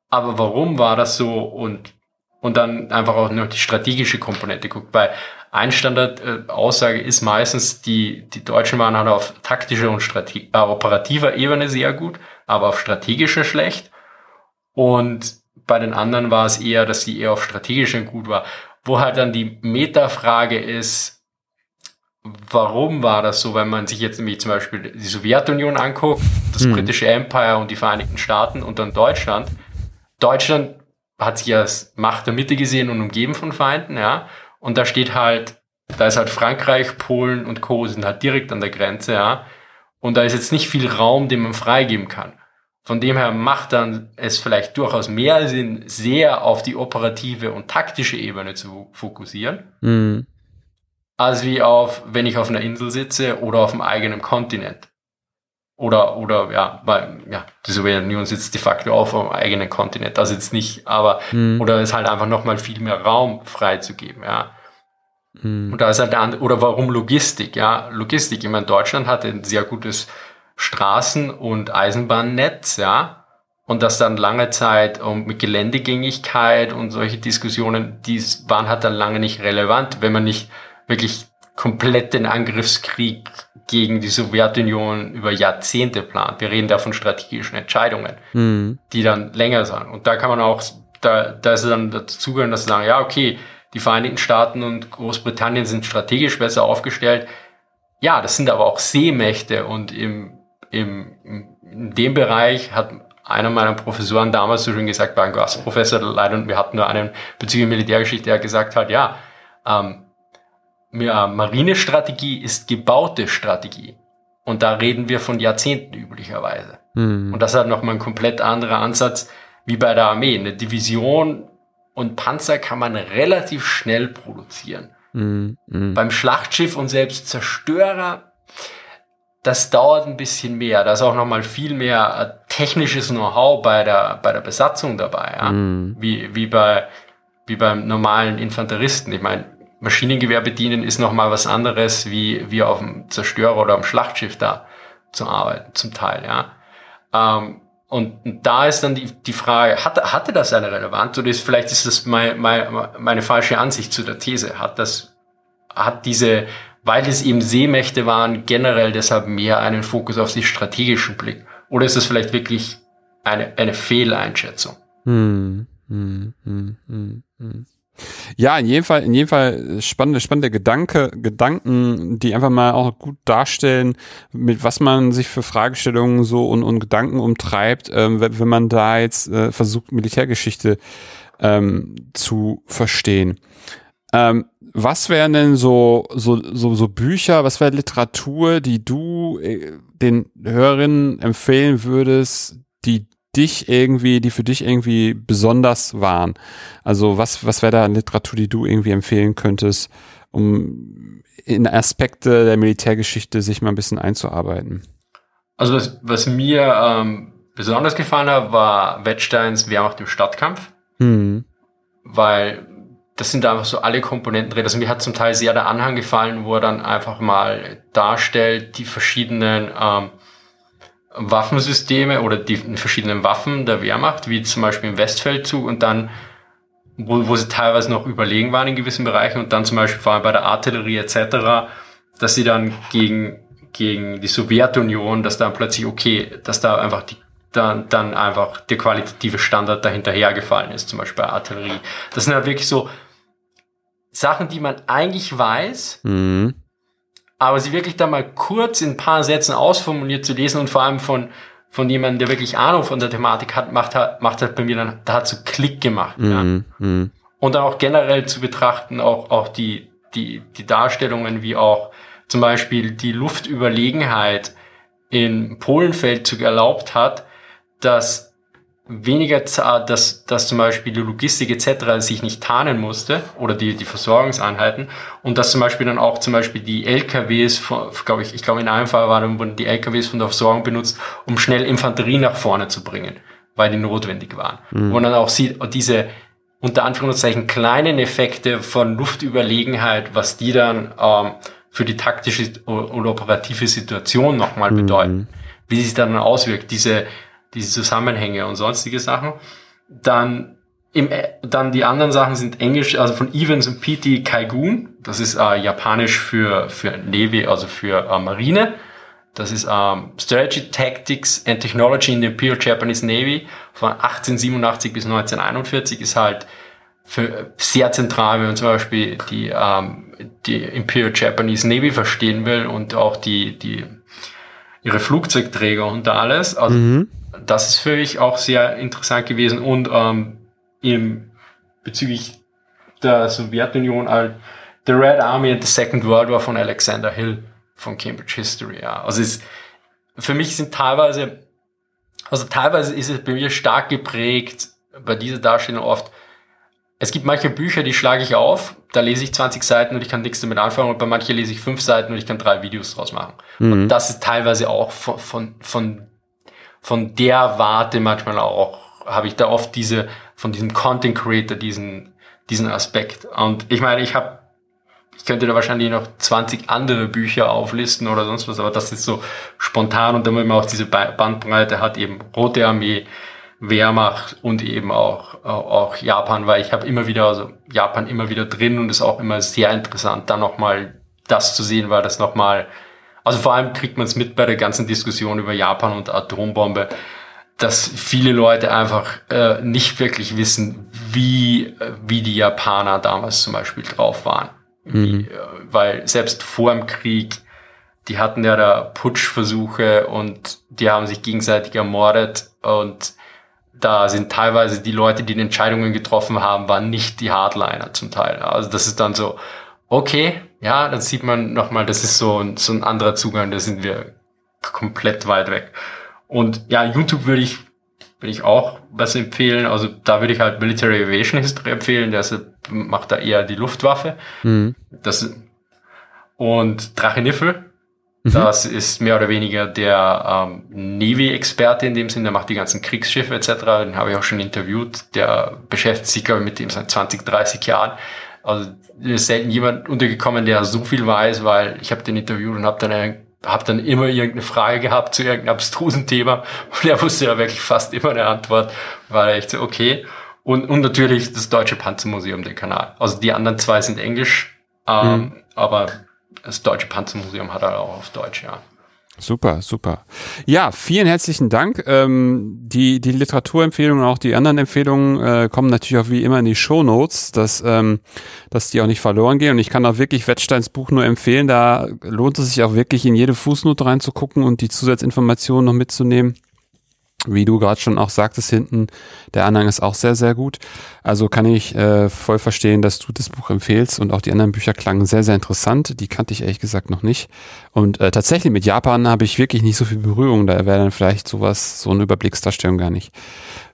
Aber warum war das so? Und, und dann einfach auch noch die strategische Komponente guckt, weil ein Standardaussage äh, ist meistens, die, die Deutschen waren halt auf taktischer und Strate äh, operativer Ebene sehr gut, aber auf strategischer schlecht. Und bei den anderen war es eher, dass die eher auf strategischer gut war wo halt dann die Metafrage ist, warum war das so, wenn man sich jetzt nämlich zum Beispiel die Sowjetunion anguckt, das hm. britische Empire und die Vereinigten Staaten und dann Deutschland. Deutschland hat sich als Macht der Mitte gesehen und umgeben von Feinden, ja. Und da steht halt, da ist halt Frankreich, Polen und Co. sind halt direkt an der Grenze, ja. Und da ist jetzt nicht viel Raum, den man freigeben kann. Von dem her macht dann es vielleicht durchaus mehr Sinn, sehr auf die operative und taktische Ebene zu fokussieren, mhm. als wie auf, wenn ich auf einer Insel sitze oder auf einem eigenen Kontinent. Oder, oder, ja, weil, ja, die Sowjetunion sitzt de facto auf einem eigenen Kontinent, das jetzt nicht, aber, mhm. oder es halt einfach nochmal viel mehr Raum freizugeben, ja. Mhm. Und da ist halt der andere, oder warum Logistik, ja, Logistik, ich meine, Deutschland hat ein sehr gutes Straßen- und Eisenbahnnetz, ja, und das dann lange Zeit um, mit Geländegängigkeit und solche Diskussionen, die waren halt dann lange nicht relevant, wenn man nicht wirklich komplett den Angriffskrieg gegen die Sowjetunion über Jahrzehnte plant. Wir reden da von strategischen Entscheidungen, mhm. die dann länger sind. Und da kann man auch, da, da ist es dann dazu gehören, dass sie sagen, ja, okay, die Vereinigten Staaten und Großbritannien sind strategisch besser aufgestellt. Ja, das sind aber auch Seemächte und im im, in dem Bereich hat einer meiner Professoren damals so schön gesagt, war ein Gastprofessor leider und wir hatten nur einen bezüglich Militärgeschichte, der gesagt hat, ja, ähm, Marinestrategie ist gebaute Strategie. Und da reden wir von Jahrzehnten üblicherweise. Mhm. Und das hat nochmal ein komplett anderer Ansatz wie bei der Armee. Eine Division und Panzer kann man relativ schnell produzieren. Mhm. Mhm. Beim Schlachtschiff und selbst Zerstörer das dauert ein bisschen mehr. Da ist auch nochmal viel mehr äh, technisches Know-how bei der, bei der Besatzung dabei, ja? Mm. wie, wie, bei, wie beim normalen Infanteristen. Ich meine, Maschinengewehr bedienen ist nochmal was anderes, wie, wie auf dem Zerstörer oder am Schlachtschiff da zu arbeiten, zum Teil, ja. Ähm, und da ist dann die, die Frage, hatte, hatte das eine Relevanz oder ist, vielleicht ist das mein, mein, meine falsche Ansicht zu der These? Hat das, hat diese weil es eben Seemächte waren, generell deshalb mehr einen Fokus auf den strategischen Blick? Oder ist es vielleicht wirklich eine, eine Fehleinschätzung? Hm, hm, hm, hm, hm. Ja, in jedem Fall, in jedem Fall spannende, spannende Gedanke, Gedanken, die einfach mal auch gut darstellen, mit was man sich für Fragestellungen so und, und Gedanken umtreibt, ähm, wenn, wenn man da jetzt äh, versucht, Militärgeschichte ähm, zu verstehen. Ähm, was wären denn so, so, so, so Bücher, was wäre Literatur, die du äh, den Hörerinnen empfehlen würdest, die dich irgendwie, die für dich irgendwie besonders waren? Also was, was wäre da Literatur, die du irgendwie empfehlen könntest, um in Aspekte der Militärgeschichte sich mal ein bisschen einzuarbeiten? Also was, was mir ähm, besonders gefallen hat, war Wettsteins Wehrmacht im Stadtkampf. Mhm. Weil das sind einfach so alle Komponenten drin. Also mir hat zum Teil sehr der Anhang gefallen, wo er dann einfach mal darstellt, die verschiedenen ähm, Waffensysteme oder die verschiedenen Waffen der Wehrmacht, wie zum Beispiel im Westfeldzug und dann, wo, wo sie teilweise noch überlegen waren in gewissen Bereichen und dann zum Beispiel vor allem bei der Artillerie etc., dass sie dann gegen, gegen die Sowjetunion, dass da plötzlich okay, dass da einfach die dann, dann einfach der qualitative Standard dahinterhergefallen ist, zum Beispiel bei Artillerie. Das sind halt wirklich so Sachen, die man eigentlich weiß, mhm. aber sie wirklich dann mal kurz in ein paar Sätzen ausformuliert zu lesen und vor allem von, von jemandem, der wirklich Ahnung von der Thematik hat, macht, hat, macht halt bei mir dann, da hat so Klick gemacht. Mhm. Ja. Mhm. Und dann auch generell zu betrachten, auch, auch die, die, die Darstellungen wie auch zum Beispiel die Luftüberlegenheit in Polenfeldzug erlaubt hat, dass weniger, dass, dass zum Beispiel die Logistik etc. sich nicht tarnen musste oder die, die Versorgungseinheiten und dass zum Beispiel dann auch zum Beispiel die LKWs, glaube ich, ich glaube in einem Fall waren, wurden die LKWs von der Versorgung benutzt, um schnell Infanterie nach vorne zu bringen, weil die notwendig waren. Mhm. Man dann auch sieht, diese unter Anführungszeichen kleinen Effekte von Luftüberlegenheit, was die dann ähm, für die taktische und operative Situation nochmal mhm. bedeuten, mhm. wie sich dann auswirkt, diese diese Zusammenhänge und sonstige Sachen. Dann im, dann die anderen Sachen sind Englisch, also von Evans und P.T. Kaigun. Das ist äh, japanisch für, für Navy, also für äh, Marine. Das ist ähm, Strategy, Tactics and Technology in the Imperial Japanese Navy von 1887 bis 1941 ist halt für sehr zentral, wenn man zum Beispiel die, ähm, die Imperial Japanese Navy verstehen will und auch die, die ihre Flugzeugträger und alles. Also mhm das ist für mich auch sehr interessant gewesen und ähm, im, bezüglich der Sowjetunion halt The Red Army and the Second World War von Alexander Hill von Cambridge History. Ja. Also es, für mich sind teilweise, also teilweise ist es bei mir stark geprägt bei dieser Darstellung oft. Es gibt manche Bücher, die schlage ich auf, da lese ich 20 Seiten und ich kann nichts damit anfangen und bei manchen lese ich fünf Seiten und ich kann drei Videos draus machen. Mhm. Und das ist teilweise auch von, von, von von der Warte manchmal auch, habe ich da oft diese, von diesem Content Creator, diesen, diesen Aspekt. Und ich meine, ich habe, ich könnte da wahrscheinlich noch 20 andere Bücher auflisten oder sonst was, aber das ist so spontan und damit man auch diese Bandbreite hat, eben Rote Armee, Wehrmacht und eben auch, auch Japan, weil ich habe immer wieder, also Japan immer wieder drin und ist auch immer sehr interessant, da nochmal das zu sehen, weil das nochmal also vor allem kriegt man es mit bei der ganzen Diskussion über Japan und Atombombe, dass viele Leute einfach äh, nicht wirklich wissen, wie, äh, wie die Japaner damals zum Beispiel drauf waren. Mhm. Wie, äh, weil selbst vor dem Krieg, die hatten ja da Putschversuche und die haben sich gegenseitig ermordet und da sind teilweise die Leute, die die Entscheidungen getroffen haben, waren nicht die Hardliner zum Teil. Also das ist dann so, okay, ja, dann sieht man nochmal, das ist so, ein, so ein anderer Zugang, da sind wir komplett weit weg. Und ja, YouTube würde ich, würde ich auch was empfehlen. Also da würde ich halt Military Aviation History empfehlen, der macht da eher die Luftwaffe. Mhm. Das, und Drache Niffel, mhm. das ist mehr oder weniger der ähm, Navy-Experte in dem Sinne, der macht die ganzen Kriegsschiffe etc. Den habe ich auch schon interviewt. Der beschäftigt sich, glaube ich, mit dem seit 20, 30 Jahren. Also ist selten jemand untergekommen, der so viel weiß, weil ich habe den interviewt und habe dann hab dann immer irgendeine Frage gehabt zu irgendeinem abstrusen Thema *laughs* und er wusste ja wirklich fast immer eine Antwort, war echt so, okay. Und, und natürlich das Deutsche Panzermuseum, der Kanal. Also die anderen zwei sind Englisch, ähm, mhm. aber das Deutsche Panzermuseum hat er auch auf Deutsch, ja. Super, super. Ja, vielen herzlichen Dank. Ähm, die, die Literaturempfehlungen und auch die anderen Empfehlungen äh, kommen natürlich auch wie immer in die Show Notes, dass, ähm, dass die auch nicht verloren gehen. Und ich kann auch wirklich Wettsteins Buch nur empfehlen. Da lohnt es sich auch wirklich in jede Fußnote reinzugucken und die Zusatzinformationen noch mitzunehmen wie du gerade schon auch sagtest hinten, der Anhang ist auch sehr, sehr gut. Also kann ich äh, voll verstehen, dass du das Buch empfehlst und auch die anderen Bücher klangen sehr, sehr interessant. Die kannte ich ehrlich gesagt noch nicht. Und äh, tatsächlich mit Japan habe ich wirklich nicht so viel Berührung. Da wäre dann vielleicht sowas, so eine Überblicksdarstellung gar nicht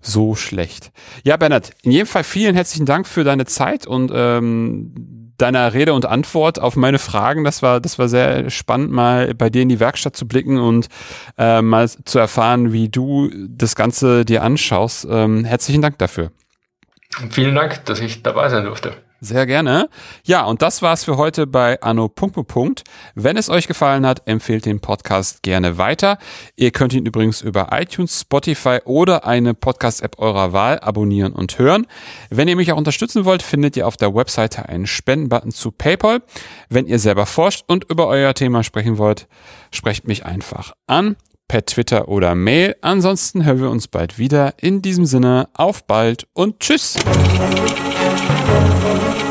so schlecht. Ja, Bernhard, in jedem Fall vielen herzlichen Dank für deine Zeit und ähm, deiner Rede und Antwort auf meine Fragen. Das war, das war sehr spannend, mal bei dir in die Werkstatt zu blicken und äh, mal zu erfahren, wie du das Ganze dir anschaust. Ähm, herzlichen Dank dafür. Vielen Dank, dass ich dabei sein durfte. Sehr gerne. Ja, und das war's für heute bei Anno. Wenn es euch gefallen hat, empfehlt den Podcast gerne weiter. Ihr könnt ihn übrigens über iTunes, Spotify oder eine Podcast-App eurer Wahl abonnieren und hören. Wenn ihr mich auch unterstützen wollt, findet ihr auf der Webseite einen Spendenbutton zu PayPal. Wenn ihr selber forscht und über euer Thema sprechen wollt, sprecht mich einfach an per Twitter oder Mail. Ansonsten hören wir uns bald wieder. In diesem Sinne, auf bald und tschüss. Thank you.